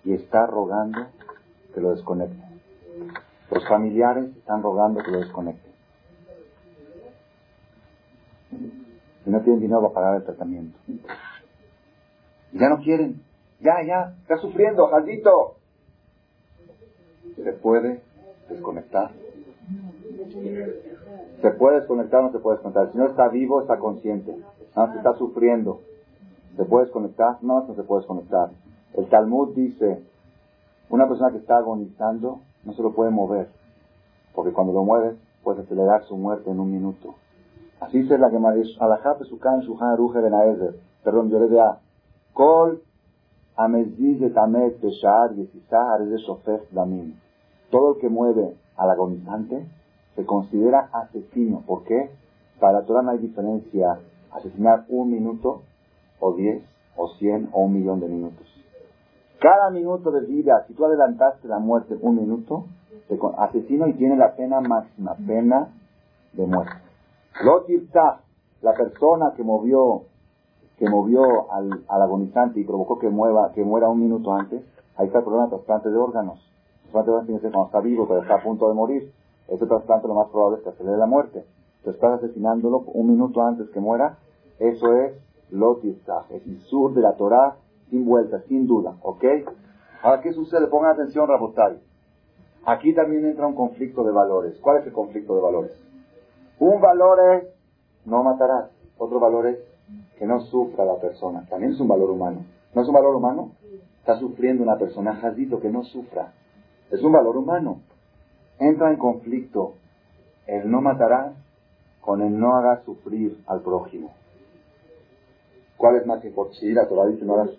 y está rogando que lo desconecte. Los familiares están rogando que lo desconecten. Y no tienen dinero para pagar el tratamiento. Ya no quieren. Ya, ya, está sufriendo, Jaldito. ¿Se puede desconectar? ¿Se puede desconectar o no se puede desconectar? El Señor está vivo, está consciente. No, está sufriendo. ¿Se puede desconectar? No, no se puede desconectar. El Talmud dice, una persona que está agonizando no se lo puede mover, porque cuando lo mueves puede acelerar su muerte en un minuto. Así se la que Alajá Pesukan Shuhan Ruge Benaezer. Perdón, yo le a Kol Ameziz de Tamet Peshar Yesizah de Damim. Todo el que mueve al agonizante se considera asesino. ¿Por qué? Para la no hay diferencia asesinar un minuto o diez o cien o un millón de minutos. Cada minuto de vida, si tú adelantaste la muerte un minuto, te asesino y tiene la pena máxima, pena de muerte. Lotirta, la persona que movió, que movió al, agonizante y provocó que mueva, que muera un minuto antes, ahí está el problema de trasplante de órganos. El trasplante de órganos tiene que ser cuando está vivo, pero está a punto de morir. Ese trasplante lo más probable es que acelere la muerte. Tú estás asesinándolo un minuto antes que muera. Eso es lotirta, es sur de la Torah sin vuelta, sin duda, ¿ok? Ahora, ¿qué sucede? Pongan atención, Rabotai. Aquí también entra un conflicto de valores. ¿Cuál es el conflicto de valores? Un valor es no matarás. Otro valor es que no sufra la persona. También es un valor humano. ¿No es un valor humano? Está sufriendo una persona, jazito, que no sufra. Es un valor humano. Entra en conflicto el no matarás con el no hagas sufrir al prójimo. ¿Cuál es más importante? Sí, la Torah dice no hagas...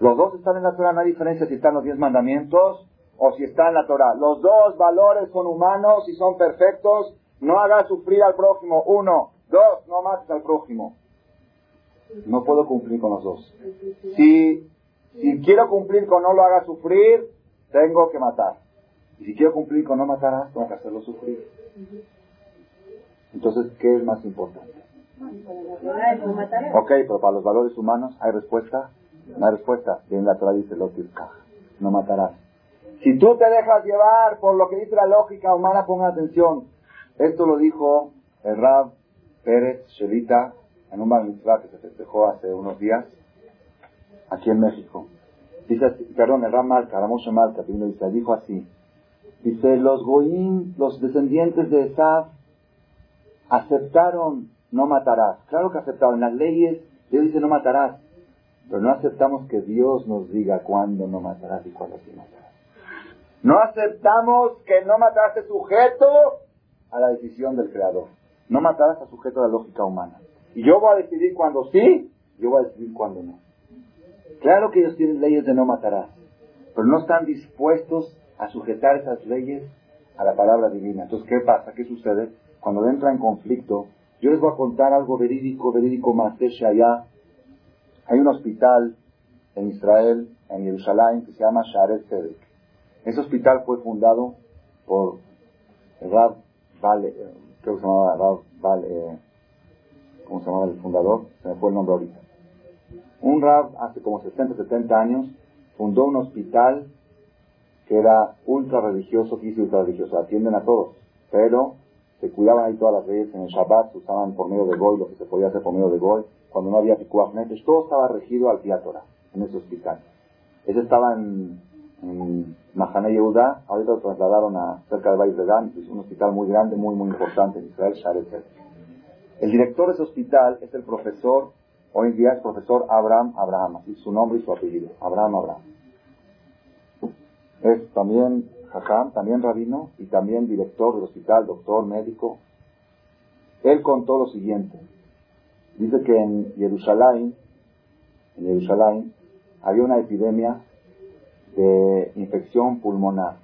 Los dos están en la Torah, no hay diferencia si están los diez mandamientos o si está en la Torah. Los dos valores son humanos y son perfectos. No hagas sufrir al prójimo. Uno. Dos. No mates al prójimo. No puedo cumplir con los dos. Si, si quiero cumplir con no lo hagas sufrir, tengo que matar. Y si quiero cumplir con no matarás, tengo que hacerlo sufrir. Entonces, ¿qué es más importante? Ok, pero para los valores humanos, ¿hay respuesta? No hay respuesta. Bien, la Torah dice, no matarás. Si tú te dejas llevar por lo que dice la lógica humana, pongan atención. Esto lo dijo el Rab Pérez Shelita en un bar que se festejó hace unos días aquí en México. Dice perdón, el Rab Malka, Ramoshe Malka, dice, dijo así. Dice, los Goim, los descendientes de Esaf, aceptaron no matarás. Claro que aceptaron. las leyes, Dios dice no matarás. Pero no aceptamos que Dios nos diga cuándo no matarás y cuándo sí matarás. No aceptamos que no matarás es sujeto a la decisión del Creador. No matarás a sujeto a la lógica humana. Y yo voy a decidir cuándo sí, yo voy a decidir cuándo no. Claro que ellos tienen leyes de no matarás, pero no están dispuestos a sujetar esas leyes a la palabra divina. Entonces, ¿qué pasa? ¿Qué sucede? Cuando entra en conflicto, yo les voy a contar algo verídico, verídico más de allá. Hay un hospital en Israel, en Jerusalén, que se llama Sharet Tzedek. Ese hospital fue fundado por Rab Vale, eh, creo que se llamaba Rab Vale, eh, ¿cómo se llamaba el fundador? Se me fue el nombre ahorita. Un Rab hace como 60, 70 años fundó un hospital que era ultra religioso, que hizo ultra religioso, atienden a todos, pero se cuidaban ahí todas las leyes en el Shabbat, se usaban por medio de Goy, lo que se podía hacer por medio de Goy, cuando no había Pikuach todo estaba regido al Torah, en ese hospital. Ese estaba en, en Mahane Yehuda, ahorita lo trasladaron a cerca de Bais es un hospital muy grande, muy, muy importante en Israel, Sharet El director de ese hospital es el profesor, hoy en día es profesor Abraham Abraham, así su nombre y su apellido, Abraham Abraham. Es también Jajam, también rabino y también director del hospital, doctor, médico. Él contó lo siguiente. Dice que en Jerusalén, en Jerusalén, había una epidemia de infección pulmonar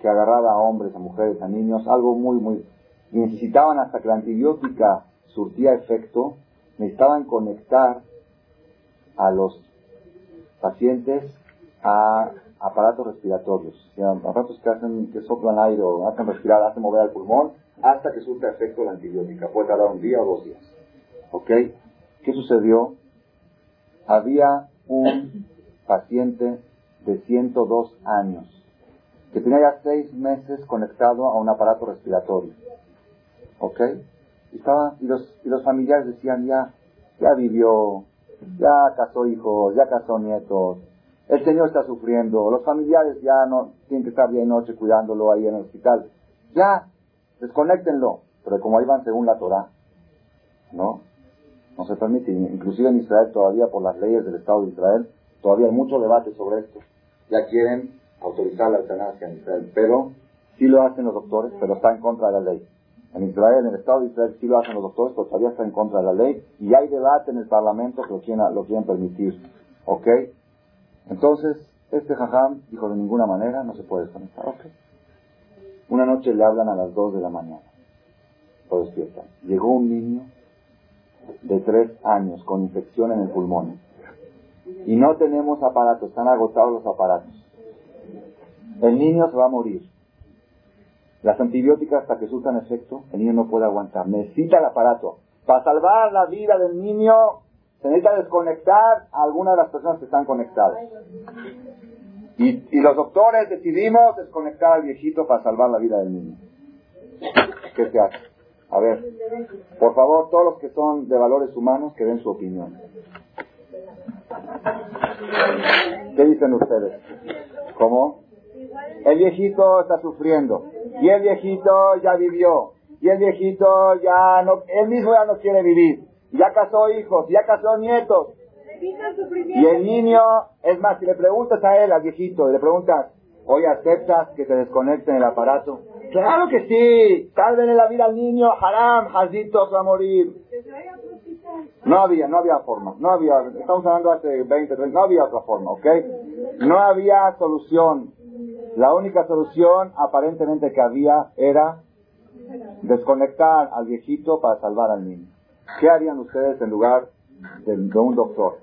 que agarraba a hombres, a mujeres, a niños, algo muy, muy... necesitaban hasta que la antibiótica surtía efecto, necesitaban conectar a los pacientes a aparatos respiratorios, aparatos que hacen, que soplan aire o hacen respirar, hacen mover el pulmón, hasta que surta efecto la antibiótica. Puede tardar un día o dos días. ¿Ok? ¿Qué sucedió? Había un paciente de 102 años que tenía ya seis meses conectado a un aparato respiratorio. ¿Ok? Y, estaba, y, los, y los familiares decían, ya, ya vivió, ya casó hijos, ya casó nietos, el señor está sufriendo, los familiares ya no tienen que estar día y noche cuidándolo ahí en el hospital. Ya, desconectenlo. Pero como iban según la Torah, ¿no? No se permite. Inclusive en Israel todavía por las leyes del Estado de Israel, todavía hay mucho debate sobre esto. Ya quieren autorizar la eutanasia en Israel, pero sí lo hacen los doctores, pero está en contra de la ley. En Israel, en el Estado de Israel sí lo hacen los doctores, pero todavía está en contra de la ley y hay debate en el Parlamento que lo quieren, lo quieren permitir. ¿Ok? Entonces, este jajam dijo de ninguna manera no se puede desconectar. Una noche le hablan a las 2 de la mañana. Lo despiertan. Llegó un niño de 3 años con infección en el pulmón. Y no tenemos aparatos, están agotados los aparatos. El niño se va a morir. Las antibióticas hasta que surtan efecto, el niño no puede aguantar. Necesita el aparato. Para salvar la vida del niño, se necesita desconectar a alguna de las personas que están conectadas. Y, y los doctores decidimos desconectar al viejito para salvar la vida del niño. ¿Qué se hace? A ver, por favor, todos los que son de valores humanos, que den su opinión. ¿Qué dicen ustedes? ¿Cómo? El viejito está sufriendo. Y el viejito ya vivió. Y el viejito ya no, él mismo ya no quiere vivir. Ya casó hijos, ya casó nietos. Y el niño, es más, si le preguntas a él, al viejito, y le preguntas, oye, ¿aceptas que te desconecten el aparato? Claro que sí, salven en la vida al niño, haram, jazito, va a morir. No había, no había forma, no había, estamos hablando hace 20, 30, no había otra forma, ¿ok? No había solución. La única solución aparentemente que había era desconectar al viejito para salvar al niño. ¿Qué harían ustedes en lugar de, un doctor?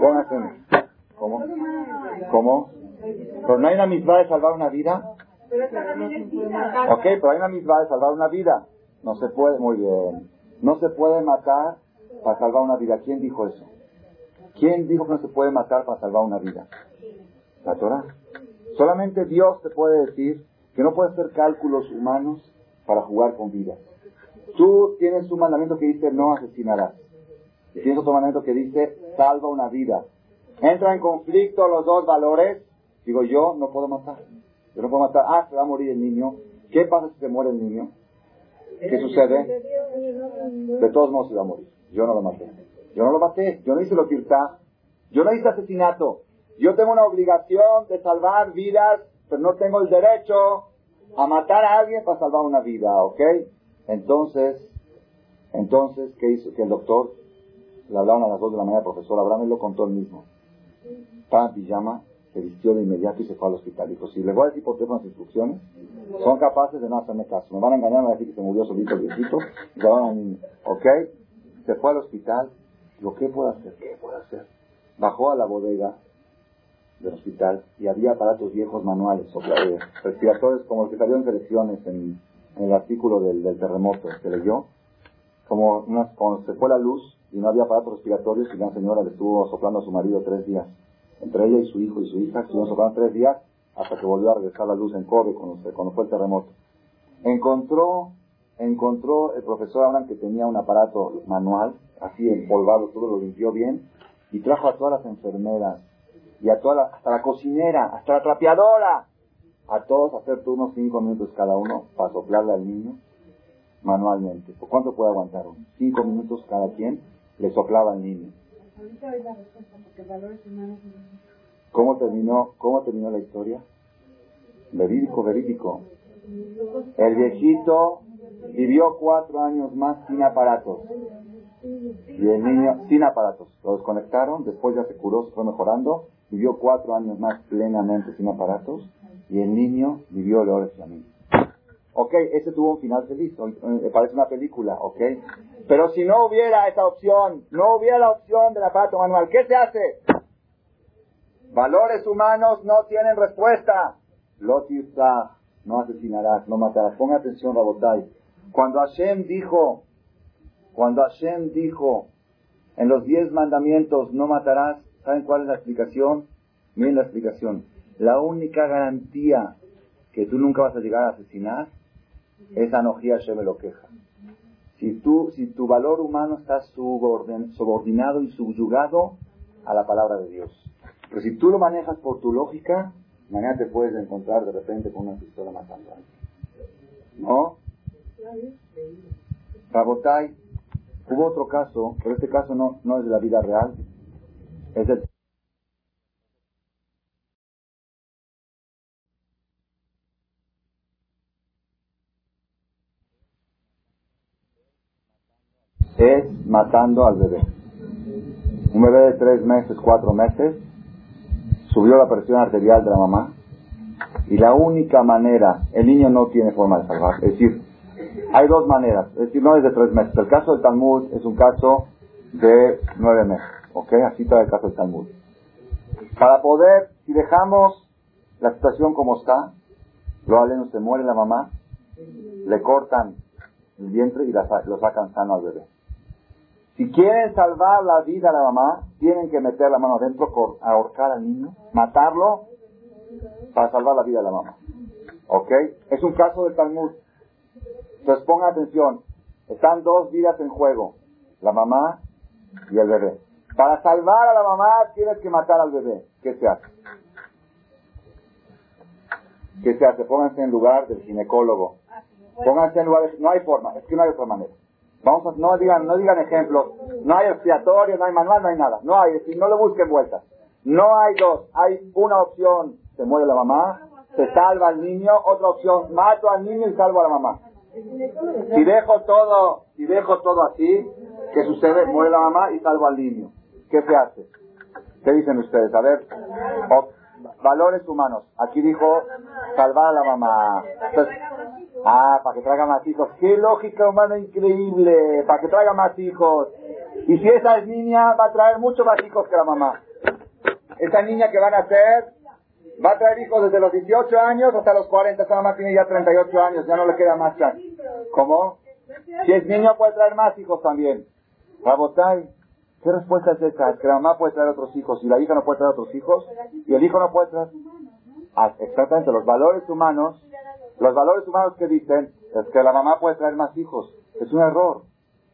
Pónganse. ¿Cómo? ¿Cómo? ¿Pero no hay una misma de salvar una vida? Ok, pero hay una misma de salvar una vida. No se puede, muy bien. No se puede matar para salvar una vida. ¿Quién dijo eso? ¿Quién dijo que no se puede matar para salvar una vida? La Torah. Solamente Dios te puede decir que no puede hacer cálculos humanos para jugar con vidas. Tú tienes un mandamiento que dice no asesinarás. Y tienes otro mandamiento que dice salva una vida. Entra en conflicto los dos valores. Digo, yo no puedo matar. Yo no puedo matar. Ah, se va a morir el niño. ¿Qué pasa si se muere el niño? ¿Qué sucede? De todos modos se va a morir. Yo no lo maté. Yo no lo maté. Yo no hice lo que. Yo no hice asesinato. Yo tengo una obligación de salvar vidas, pero no tengo el derecho a matar a alguien para salvar una vida, ¿ok? Entonces, entonces, ¿qué hizo? Que el doctor, le hablaron a las dos de la mañana, el profesor Abraham, y lo contó él mismo. Estaba en pijama, se vistió de inmediato y se fue al hospital. Dijo, si le voy a decir por teléfono las instrucciones, son capaces de no hacerme caso. Me van a engañar, me van a decir que se murió solito el viejito, y van a niño. ¿Ok? Se fue al hospital. Digo, ¿qué puedo hacer? ¿Qué puedo hacer? Bajó a la bodega del hospital y había aparatos viejos manuales, eh, respiratorios como los que salieron en selecciones en el artículo del, terremoto que leyó, como se fue la luz y no había aparatos respiratorios y una señora le estuvo soplando a su marido tres días. Entre ella y su hijo y su hija estuvieron soplando tres días hasta que volvió a regresar la luz en Kobe cuando, cuando fue el terremoto. Encontró, encontró el profesor Abraham que tenía un aparato manual, así empolvado, todo lo limpió bien, y trajo a todas las enfermeras, y a todas hasta la cocinera, hasta la trapeadora, a todos hacer turnos cinco minutos cada uno para soplarle al niño manualmente. ¿Por cuánto puede aguantar uno? Cinco minutos cada quien le soplaba al niño. ¿Cómo terminó, cómo terminó la historia? Verídico, verídico. El viejito vivió cuatro años más sin aparatos. Y el niño, sin aparatos. Lo desconectaron, después ya se curó, se fue mejorando. Vivió cuatro años más plenamente sin aparatos. Y el niño vivió el oro mí. Ok, ese tuvo un final feliz. Eh, parece una película, ok. Pero si no hubiera esa opción, no hubiera la opción del aparato manual, ¿qué se hace? Valores humanos no tienen respuesta. Lotisah, no asesinarás, no matarás. Ponga atención, Rabotai. Cuando Hashem dijo, cuando Hashem dijo en los diez mandamientos no matarás, ¿saben cuál es la explicación? Miren la explicación. La única garantía que tú nunca vas a llegar a asesinar es anojía Hashem me lo queja. Si, tú, si tu valor humano está subordinado y subyugado a la palabra de Dios. Pero si tú lo manejas por tu lógica, mañana te puedes encontrar de repente con una pistola matando a. ¿No? Rabotai, hubo otro caso, pero este caso no, no es de la vida real, es del es matando al bebé. Un bebé de tres meses, cuatro meses, subió la presión arterial de la mamá y la única manera, el niño no tiene forma de salvar, es decir, hay dos maneras, es decir, no es de tres meses. El caso del Talmud es un caso de nueve meses, ¿ok? Así está el caso del Talmud. Para poder, si dejamos la situación como está, probablemente se muere la mamá, le cortan el vientre y lo sacan sano al bebé. Si quieren salvar la vida a la mamá, tienen que meter la mano adentro, ahorcar al niño, matarlo, para salvar la vida de la mamá. ¿Ok? Es un caso del Talmud. Entonces pongan atención. Están dos vidas en juego. La mamá y el bebé. Para salvar a la mamá tienes que matar al bebé. ¿Qué se hace? ¿Qué se hace? Pónganse en lugar del ginecólogo. Pónganse en lugar de... No hay forma. Es que no hay otra manera. Vamos a, no digan, no digan ejemplos. No hay expiatorio, no hay manual, no hay nada. No hay, no le busquen vueltas. No hay dos, hay una opción. Se muere la mamá, se salva al niño. Otra opción, mato al niño y salvo a la mamá. Si dejo todo, si dejo todo así, ¿qué sucede? Muere la mamá y salvo al niño. ¿Qué se hace? ¿Qué dicen ustedes? A ver, valores humanos. Aquí dijo salvar a la mamá. Ah, para que traiga más hijos. Qué lógica humana increíble. Para que traiga más hijos. Y si esa es niña, va a traer mucho más hijos que la mamá. Esa niña que van a ser, va a traer hijos desde los 18 años hasta los 40. Esa mamá tiene ya 38 años, ya no le queda más chance. ¿Cómo? Si es niño, puede traer más hijos también. Rabotay, ¿qué respuesta es esa? Es que la mamá puede traer otros hijos y la hija no puede traer otros hijos y el hijo no puede traer. Exactamente, los valores humanos los valores humanos que dicen es que la mamá puede traer más hijos. Es un error.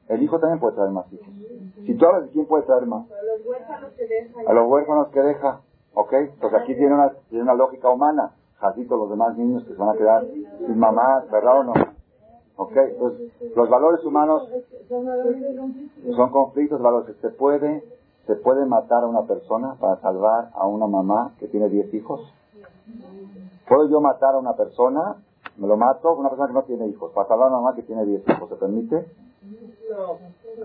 El hijo también puede traer más hijos. Si tú hablas de quién puede traer más. A los huérfanos que deja. A. ¿Ok? Entonces aquí tiene una, tiene una lógica humana. Jacito, los demás niños que se van a quedar sin mamá, ¿verdad o no? ¿Ok? Entonces, los valores humanos son conflictos valores. Se puede, se puede matar a una persona para salvar a una mamá que tiene 10 hijos. ¿Puedo yo matar a una persona me lo mato, una persona que no tiene hijos, para salvar a una mamá que tiene 10 hijos, ¿se permite?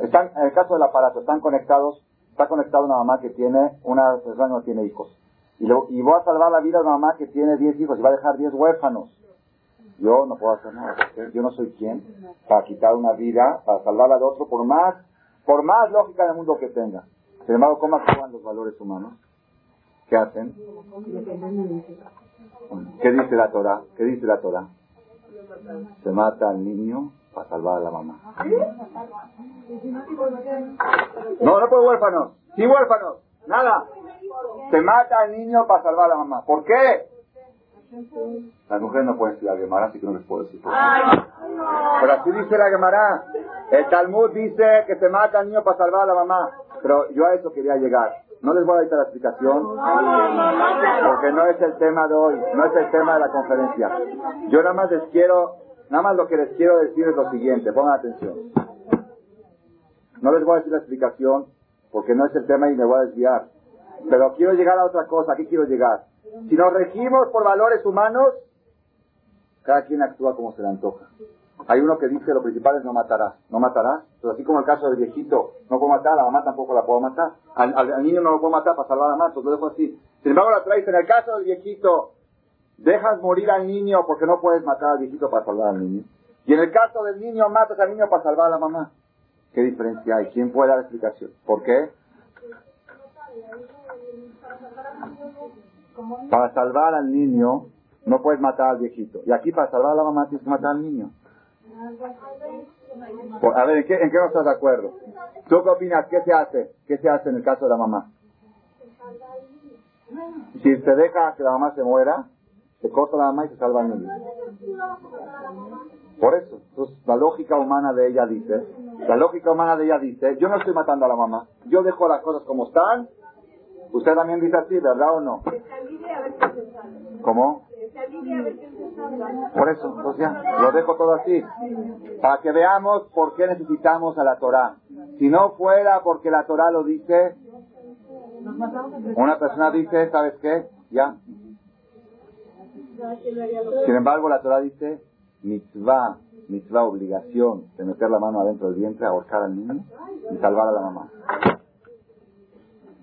Están, en el caso del aparato, están conectados, está conectada una mamá que tiene, una persona que no tiene hijos. Y, y voy a salvar la vida de una mamá que tiene 10 hijos y va a dejar 10 huérfanos. Yo no puedo hacer nada, yo no soy quien para quitar una vida, para salvarla de otro, por más, por más lógica del mundo que tenga. Sin embargo, ¿cómo actúan los valores humanos? ¿Qué hacen? ¿Qué dice la Torah? ¿Qué dice la Torah? Se mata al niño para salvar a la mamá. No, no por huérfanos. Sin huérfanos. Nada. Se mata al niño para salvar a la mamá. ¿Por qué? Las mujeres no pueden estudiar Gemara, así que no les puedo decir. Pero así dice la Gemara. El Talmud dice que se mata al niño para salvar a la mamá. Pero yo a eso quería llegar. No les voy a dar la explicación porque no es el tema de hoy, no es el tema de la conferencia. Yo nada más les quiero, nada más lo que les quiero decir es lo siguiente, pongan atención. No les voy a decir la explicación porque no es el tema y me voy a desviar. Pero quiero llegar a otra cosa, ¿a qué quiero llegar? Si nos regimos por valores humanos, Cada quien actúa como se le antoja. Hay uno que dice lo principal es no matarás. No matarás. Pero así como el caso del viejito, no puedo matar, a la mamá tampoco la puedo matar. Al, niño no lo puedo matar para salvar a la mamá, lo dejo así. Sin embargo, la traes en el caso del viejito, dejas morir al niño porque no puedes matar al viejito para salvar al niño. Y en el caso del niño, matas al niño para salvar a la mamá. ¿Qué diferencia hay? ¿Quién puede dar explicación? ¿Por qué? Para salvar al niño, no puedes matar al viejito. Y aquí para salvar a la mamá tienes que matar al niño. A ver, ¿en qué, ¿en qué no estás de acuerdo? ¿Tú qué opinas? ¿Qué se hace? ¿Qué se hace en el caso de la mamá? Si se deja que la mamá se muera, se corta la mamá y se salva el niño. Por eso, la lógica humana de ella dice, la lógica humana de ella dice, yo no estoy matando a la mamá, yo dejo las cosas como están. Usted también dice así, ¿verdad o no? ¿Cómo? Por eso, pues ya, lo dejo todo así. Para que veamos por qué necesitamos a la Torah. Si no fuera porque la Torah lo dice, una persona dice, ¿sabes qué? Ya. Sin embargo, la Torah dice, mitzvah, mitzvah obligación de meter la mano adentro del vientre, ahorcar al niño y salvar a la mamá.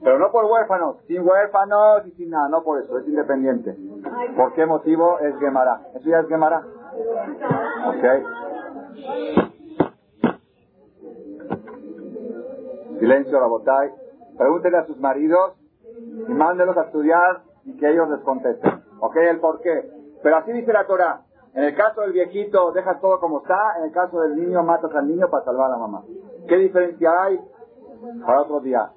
Pero no por huérfanos, sin huérfanos y sin nada, no por eso, es independiente. ¿Por qué motivo? Es Gemara. ¿Eso ya es Gemara? Ok. Silencio, Rabotay. Pregúntenle a sus maridos y mándenlos a estudiar y que ellos les contesten. ¿Ok? El por qué. Pero así dice la Torah. En el caso del viejito, dejas todo como está. En el caso del niño, matas al niño para salvar a la mamá. ¿Qué diferencia hay? Para otro día.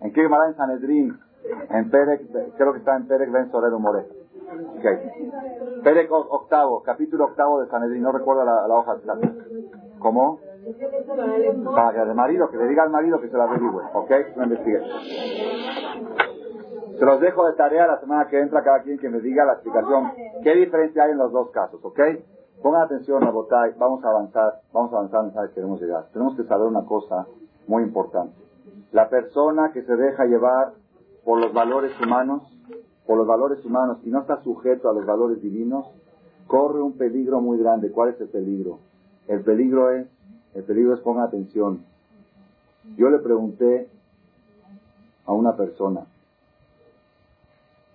¿En qué Gemara en Sanedrín? En Perec, creo que está en Perec Ben Sorero More. Okay. Perec octavo, capítulo octavo de Sanedrín, no recuerdo la, hoja exacta. ¿Cómo? Para que el marido, que le diga al marido que se la averigüe, ¿ok? Investigue. Se los dejo de tarea la semana que entra cada quien que me diga la explicación. ¿Qué diferencia hay en los dos casos, ok? Pongan atención, Rabotay, vamos a avanzar, vamos a avanzar en que queremos llegar. Tenemos que saber una cosa muy importante. La persona que se deja llevar por los valores humanos, por los valores humanos y no está sujeto a los valores divinos, corre un peligro muy grande. ¿Cuál es el peligro? El peligro es, el peligro es, ponga atención. Yo le pregunté a una persona,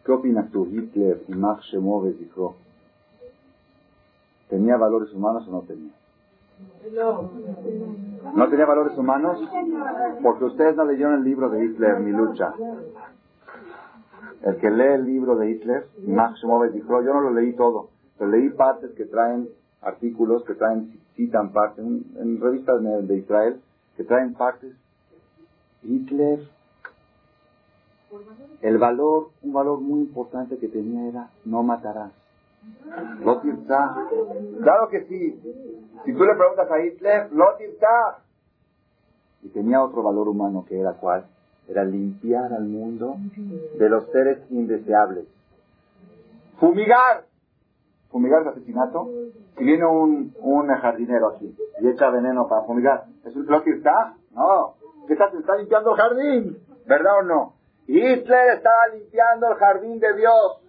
¿qué opinas tú, Hitler y Max Shemove dijo? ¿Tenía valores humanos o no tenía? ¿No tenía valores humanos? Porque ustedes no leyeron el libro de Hitler, Mi lucha. El que lee el libro de Hitler, Max dijo, yo no lo leí todo, pero leí partes que traen artículos, que traen, citan partes, en, revistas de, Israel, que traen partes. Hitler, el valor, un valor muy importante que tenía era no matarás. No Claro que sí. Si tú le preguntas a Hitler, no Y tenía otro valor humano que era cuál? Era limpiar al mundo de los seres indeseables. Fumigar. Fumigar es asesinato. Si viene un, un jardinero aquí y echa veneno para fumigar, ¿es un está? No. ¿Qué está, está limpiando el jardín? ¿Verdad o no? Hitler estaba limpiando el jardín de Dios.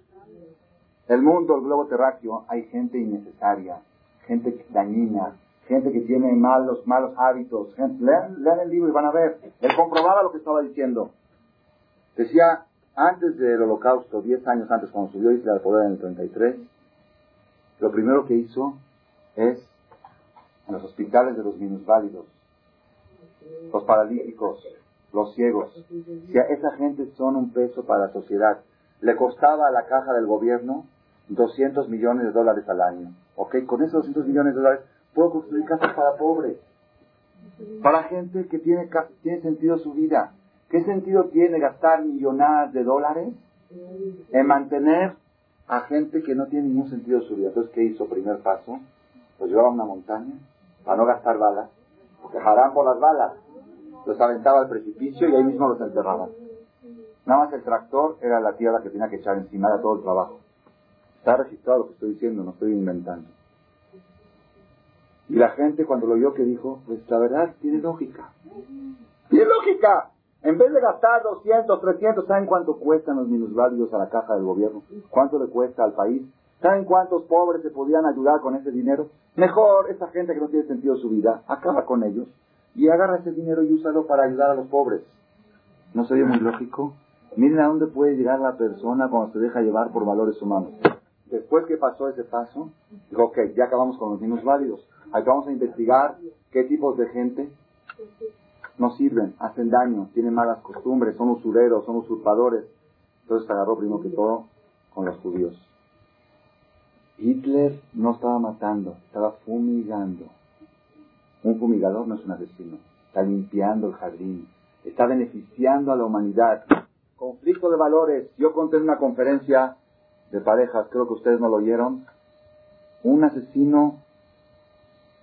El mundo, el globo terráqueo, hay gente innecesaria, gente dañina, gente que tiene malos, malos hábitos. lean, el libro y van a ver. Él comprobaba lo que estaba diciendo. Decía, antes del holocausto, 10 años antes, cuando subió Israel al poder en el 33, lo primero que hizo es, en los hospitales de los minusválidos, los paralíticos, los ciegos, si esa gente son un peso para la sociedad, le costaba a la caja del gobierno 200 millones de dólares al año. ¿Ok? Con esos 200 millones de dólares puedo construir casas para pobres. Para gente que tiene, tiene sentido su vida. ¿Qué sentido tiene gastar millonadas de dólares en mantener a gente que no tiene ningún sentido su vida? Entonces, ¿qué hizo? Primer paso, los llevaba a una montaña para no gastar balas, porque jarán las balas. Los aventaba al precipicio y ahí mismo los enterraban. Nada más el tractor era la tierra que tenía que echar encima de todo el trabajo. Está registrado lo que estoy diciendo, no estoy inventando. Y la gente cuando lo vio que dijo, pues la verdad tiene lógica. Tiene lógica. En vez de gastar 200, 300, ¿saben cuánto cuestan los minusválidos a la caja del gobierno? ¿Cuánto le cuesta al país? ¿Saben cuántos pobres se podían ayudar con ese dinero? Mejor esa gente que no tiene sentido su vida, acaba con ellos y agarra ese dinero y úsalo para ayudar a los pobres. ¿No sería muy lógico? Miren a dónde puede llegar la persona cuando se deja llevar por valores humanos. Después que pasó ese paso, dijo, ok, ya acabamos con los niños válidos. Ahí vamos a investigar qué tipos de gente no sirven, hacen daño, tienen malas costumbres, son usureros, son usurpadores. Entonces agarró primero que todo con los judíos. Hitler no estaba matando, estaba fumigando. Un fumigador no es un asesino, está limpiando el jardín, está beneficiando a la humanidad. Conflicto de valores. Yo conté en una conferencia de parejas, creo que ustedes no lo oyeron, un asesino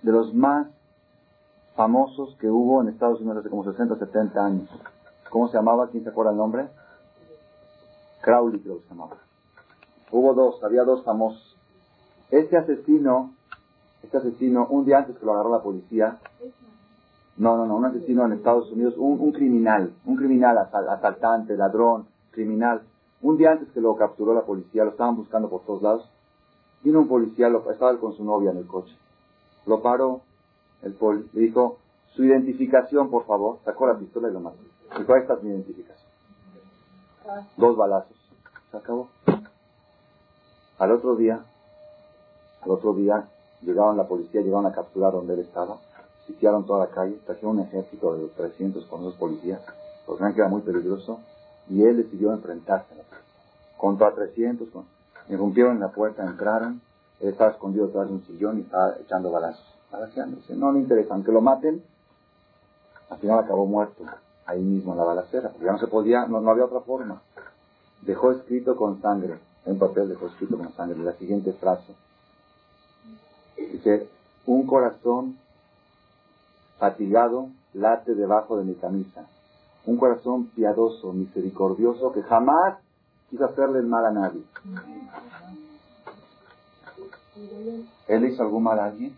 de los más famosos que hubo en Estados Unidos hace como 60, 70 años. ¿Cómo se llamaba? ¿Quién se acuerda el nombre? Crowley creo que se llamaba. Hubo dos, había dos famosos. Este asesino, este asesino, un día antes que lo agarró la policía, no, no, no, un asesino en Estados Unidos, un, criminal, un criminal asaltante, ladrón, criminal. Un día antes que lo capturó la policía, lo estaban buscando por todos lados. Vino un policía, lo, estaba con su novia en el coche. Lo paró, el poli, le dijo, su identificación, por favor. Sacó la pistola y lo mató. Dijo, esta es mi identificación. Dos balazos. Se acabó. Al otro día, al otro día llegaron la policía, llegaron a capturar donde él estaba, sitiaron toda la calle, trajeron un ejército de 300 con esos policías, porque que era muy peligroso, y él decidió enfrentarse a policía. Contra 300, con... irrumpieron en la puerta, entraron, él estaba escondido detrás de un sillón y estaba echando balazos, balaseándose. No le interesa, aunque lo maten, al final acabó muerto, ahí mismo en la balacera, porque ya no se podía, no, no había otra forma. Dejó escrito con sangre, en papel dejó escrito con sangre, la siguiente frase, Dice, un corazón fatigado late debajo de mi camisa. Un corazón piadoso, misericordioso, que jamás quiso hacerle el mal a nadie. ¿Él hizo algún mal a alguien?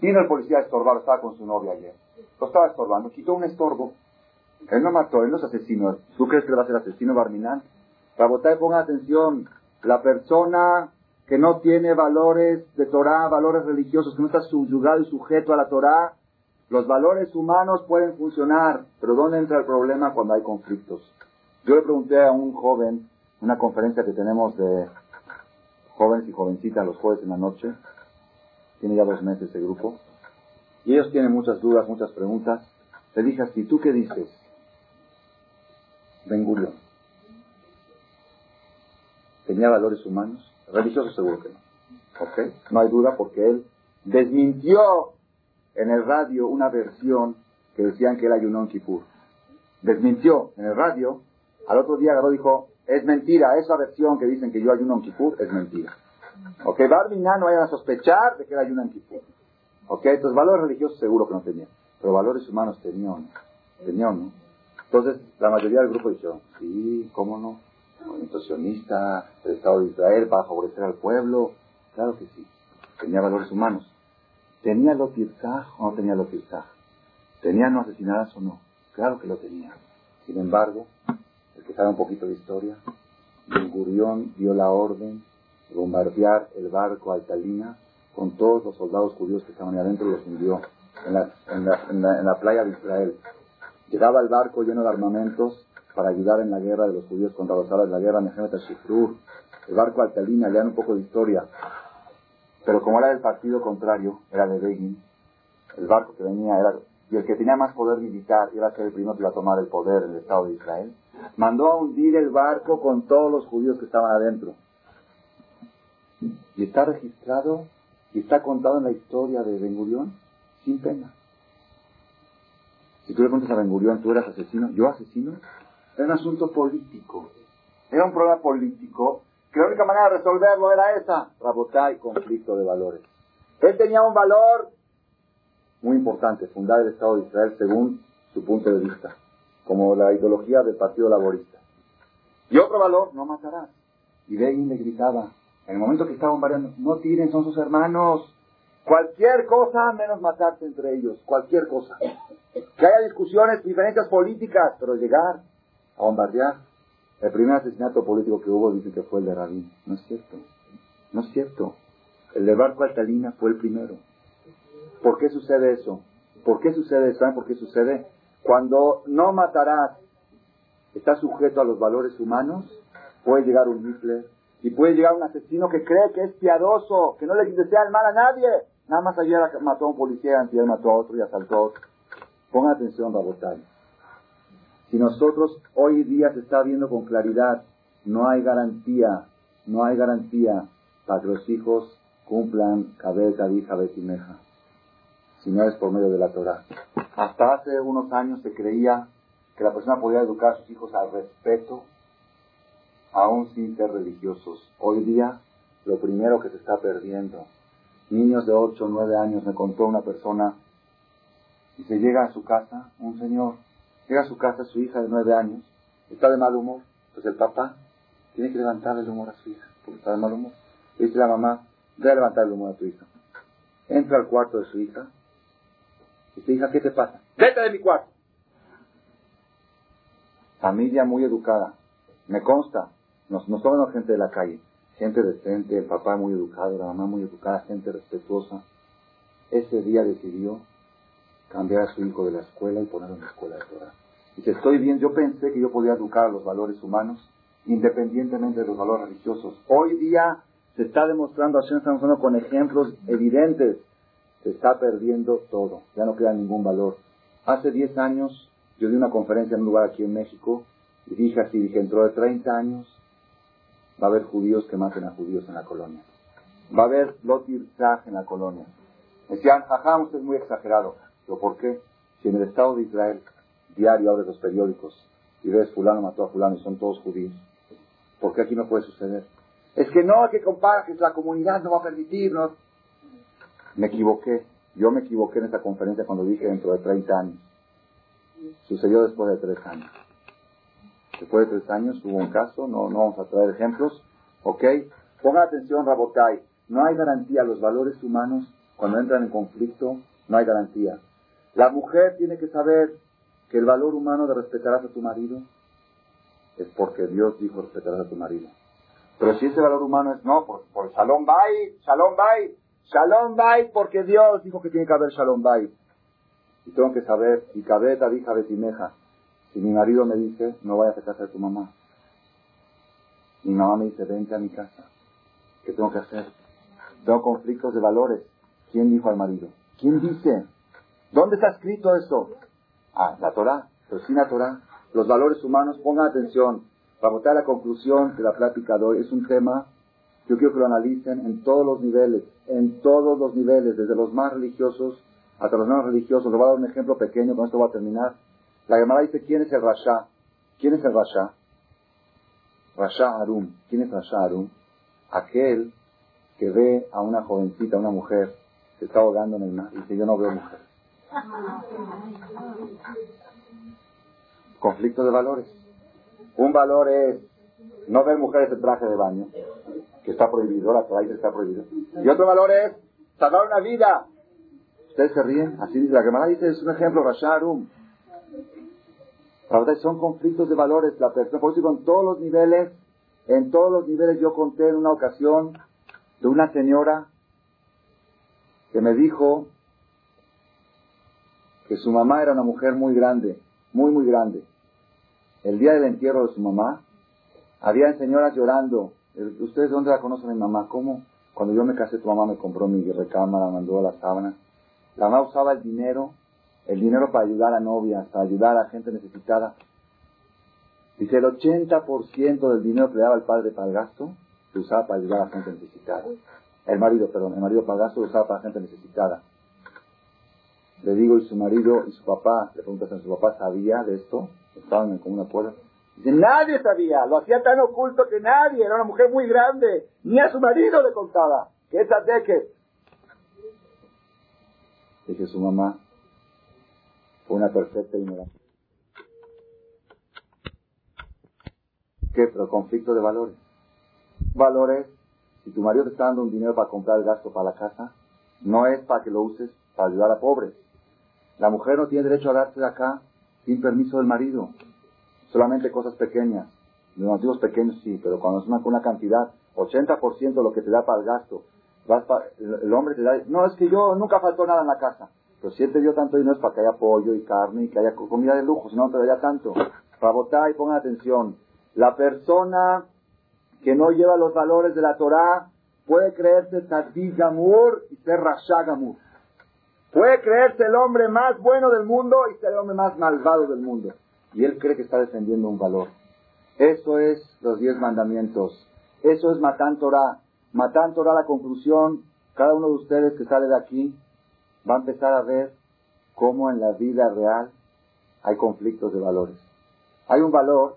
Vino el policía a estorbar, estaba con su novia ayer. Lo estaba estorbando, quitó un estorbo. Él no mató, él no es asesino. ¿Tú crees que va a ser asesino Barminán? y ponga atención. La persona que no tiene valores de Torah, valores religiosos, que no está subyugado y sujeto a la Torah, los valores humanos pueden funcionar, pero ¿dónde entra el problema cuando hay conflictos? Yo le pregunté a un joven, una conferencia que tenemos de jóvenes y jovencitas los jueves en la noche, tiene ya dos meses ese grupo, y ellos tienen muchas dudas, muchas preguntas. Le dije así, ¿tú qué dices? Ben Gurion. ¿Tenía valores humanos? Religioso seguro que no. ¿Ok? No hay duda porque él desmintió en el radio una versión que decían que él ayunó en Kippur. Desmintió en el radio. Al otro día agarró dijo, es mentira, esa versión que dicen que yo ayuno en Kippur es mentira. ¿Ok? Barminá no vayan a sospechar de que él ayuna en Kippur. ¿Ok? Entonces valores religiosos seguro que no tenía. Pero valores humanos tenía o no. Entonces la mayoría del grupo dijo, sí, ¿cómo no? movimiento sionista, el Estado de Israel para favorecer al pueblo. Claro que sí. Tenía valores humanos. ¿Tenía lo o no tenía lo ¿Tenía no asesinadas o no? Claro que lo tenía. Sin embargo, el que sabe un poquito de historia, Ben Gurión dio la orden de bombardear el barco Altalina con todos los soldados judíos que estaban ahí adentro y los envió en la, en la, en la playa de Israel. Llegaba el barco lleno de armamentos para ayudar en la guerra de los judíos contra los árabes, la guerra Mehemet Shifrur, el barco Altalina, lean un poco de historia. Pero como era del partido contrario, era de Begin, el barco que venía era, y el que tenía más poder militar iba a ser el primero que iba a tomar el poder en el Estado de Israel, mandó a hundir el barco con todos los judíos que estaban adentro. Y está registrado y está contado en la historia de Ben Gurión sin pena. Si tú le preguntas a Ben Gurión, ¿tú eras asesino? ¿Yo asesino? Era un asunto político. Era un problema político que la única manera de resolverlo era esa, y conflicto de valores. Él tenía un valor muy importante, fundar el Estado de Israel según su punto de vista, como la ideología del Partido Laborista. Y otro valor, no matarás. Y Begin le gritaba, en el momento que estaban variando, no tiren, son sus hermanos. Cualquier cosa menos matarse entre ellos, cualquier cosa. Que haya discusiones, diferencias políticas, pero llegar a bombardear. El primer asesinato político que hubo dicen que fue el de Rabin. No es cierto. No es cierto. El de barco altalina fue el primero. ¿Por qué sucede eso? ¿Por qué sucede eso? ¿Saben por qué sucede? Cuando no matarás, está sujeto a los valores humanos, puede llegar un Hitler y puede llegar un asesino que cree que es piadoso, que no le desea el mal a nadie. Nada más ayer mató a un policía, ayer mató a otro y asaltó a otro. Pongan atención, Rabotay. Si nosotros hoy día se está viendo con claridad, no hay garantía, no hay garantía para que los hijos cumplan cabeza, hija, betimeja, si no es por medio de la Torah. Hasta hace unos años se creía que la persona podía educar a sus hijos al respeto, aún sin ser religiosos. Hoy día, lo primero que se está perdiendo, niños de 8 o 9 años, me contó una persona, y se llega a su casa, un señor, llega a su casa su hija de 9 años, está de mal humor, pues el papá tiene que levantar el humor a su hija, porque está de mal humor. Le dice la mamá, ve a levantar el humor a tu hija. Entra al cuarto de su hija, y dice, hija, ¿qué te pasa? Vete de mi cuarto. Familia muy educada. Me consta, nos, nos toman gente de la calle, gente decente, el papá muy educado, la mamá muy educada, gente respetuosa. Ese día decidió cambiar a su hijo de la escuela y ponerlo en la escuela de Torah. Dice, estoy bien, yo pensé que yo podía educar a los valores humanos independientemente de los valores religiosos. Hoy día se está demostrando, estamos hablando con ejemplos evidentes, se está perdiendo todo, ya no queda ningún valor. Hace 10 años yo di una conferencia en un lugar aquí en México y dije así, dije, dentro de 30 años va a haber judíos que maten a judíos en la colonia. Va a haber lotir en la colonia. Decían, ajá, usted es muy exagerado. ¿Pero por qué? Si en el Estado de Israel diario abres los periódicos y ves fulano mató a fulano y son todos judíos, ¿por qué aquí no puede suceder? Es que no, que compara, que la comunidad no va a permitirnos. Me equivoqué. Yo me equivoqué en esta conferencia cuando dije dentro de 30 años. Sucedió después de tres años. Después de tres años hubo un caso, no, no vamos a traer ejemplos, ¿ok? Pongan atención, Rabotai, no hay garantía, los valores humanos, cuando entran en conflicto, no hay garantía. La mujer tiene que saber que el valor humano de respetarás a tu marido es porque Dios dijo respetarás a tu marido. Pero si ese valor humano es no, por, por Shalom Bay, Shalom Bay, Shalom Bay, porque Dios dijo que tiene que haber Shalom Bay. Y tengo que saber, y cabeta, hija, betimeja, si mi marido me dice, no vayas a casa de tu mamá. Mi mamá me dice, vente a mi casa. ¿Qué tengo que hacer? Tengo conflictos de valores. ¿Quién dijo al marido? ¿Quién dice? ¿Dónde está escrito eso? Ah, la Torah. Pero sin la Torah, los valores humanos, pongan atención. Para votar la conclusión de la plática de hoy, es un tema, yo quiero que lo analicen en todos los niveles, en todos los niveles, desde los más religiosos hasta los menos religiosos. Les voy a dar un ejemplo pequeño, con esto voy a terminar. La Gemara dice, ¿quién es el Rasha? ¿Quién es el Rasha? Rasha Arum. ¿Quién es Rasha Arum? Aquel que ve a una jovencita, a una mujer, que está ahogando en el mar y dice, yo no veo mujer. Conflicto de valores. Un valor es no ver mujeres en traje de baño, que está prohibido, la está prohibido. Y otro valor es salvar una vida. Ustedes se ríen, así dice la Gemara dice, es un ejemplo, Rasha Arum son conflictos de valores. La persona, por eso en todos los niveles, en todos los niveles yo conté en una ocasión de una señora que me dijo que su mamá era una mujer muy grande, muy, muy grande. El día del entierro de su mamá, había señoras llorando. ¿Ustedes dónde la conocen mi mamá? ¿Cómo? Cuando yo me casé, tu mamá me compró mi recámara, mandó a la sábana. La mamá usaba el dinero el dinero para ayudar a novias, para ayudar a gente necesitada. Dice, el 80% del dinero que le daba el padre para el gasto, se usaba para ayudar a gente necesitada. El marido, perdón, el marido para el gasto lo usaba para gente necesitada. Le digo, y su marido y su papá, le preguntas a su papá, ¿sabía de esto? Estaban en común acuerdo. Dice, nadie sabía, lo hacía tan oculto que nadie, era una mujer muy grande, ni a su marido le contaba, que esa de que. Dice su mamá, fue una perfecta ignorancia. ¿Qué? Pero conflicto de valores. Valores, si tu marido te está dando un dinero para comprar el gasto para la casa, no es para que lo uses para ayudar a pobres. La mujer no tiene derecho a darse de acá sin permiso del marido. Solamente cosas pequeñas. Los motivos pequeños sí, pero cuando es una, una cantidad, 80% de lo que te da para el gasto. Vas el hombre te da, no, es que yo nunca faltó nada en la casa. Pero si él te dio tanto dinero es para que haya pollo y carne y que haya comida de lujo, si no te daría tanto. Para votar y pongan atención. La persona que no lleva los valores de la Torah puede creerse Tzadik Gamur y ser Rasha Gamur. Puede creerse el hombre más bueno del mundo y ser el hombre más malvado del mundo. Y él cree que está defendiendo un valor. Eso es los diez mandamientos. Eso es Matan Torah. Matan Torah, la conclusión, cada uno de ustedes que sale de aquí va a empezar a ver cómo en la vida real hay conflictos de valores. Hay un valor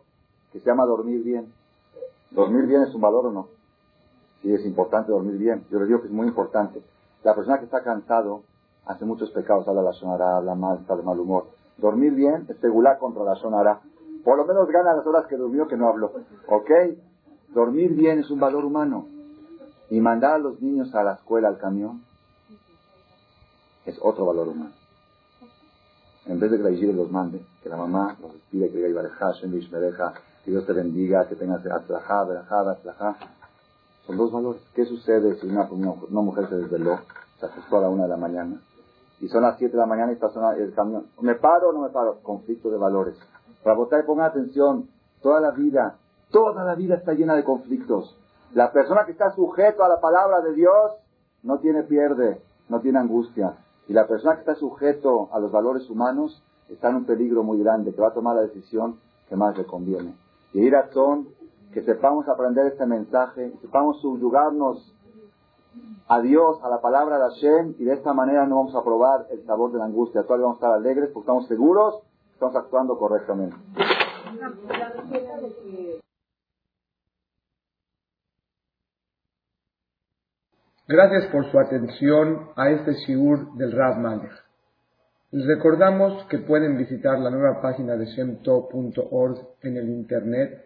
que se llama dormir bien. ¿Dormir bien es un valor o no? Sí, es importante dormir bien. Yo les digo que es muy importante. La persona que está cansado hace muchos pecados, habla la sonará, habla mal, está de mal humor. Dormir bien es regular contra la sonará. Por lo menos gana las horas que durmió que no habló. ¿Ok? Dormir bien es un valor humano. Y mandar a los niños a la escuela, al camión, es otro valor humano. En vez de que la Igire los mande, que la mamá los pide que diga que Dios te bendiga, que tengas atlajá, verajá, atlajá. Son dos valores. ¿Qué sucede si una, una, mujer se desveló, se ajustó a la una de la mañana, y son las siete de la mañana y está sonando el camión? ¿Me paro o no me paro? Conflicto de valores. Para votar, pongan atención, toda la vida, toda la vida está llena de conflictos. La persona que está sujeto a la palabra de Dios no tiene pierde, no tiene angustia. Y la persona que está sujeto a los valores humanos está en un peligro muy grande, que va a tomar la decisión que más le conviene. Y ir a son, que sepamos aprender este mensaje, sepamos subyugarnos a Dios, a la palabra de Hashem, y de esta manera no vamos a probar el sabor de la angustia. Todavía vamos a estar alegres porque estamos seguros, estamos actuando correctamente. Gracias por su atención a este shiur del Rav Malech. Les recordamos que pueden visitar la nueva página de shemtov.org en el internet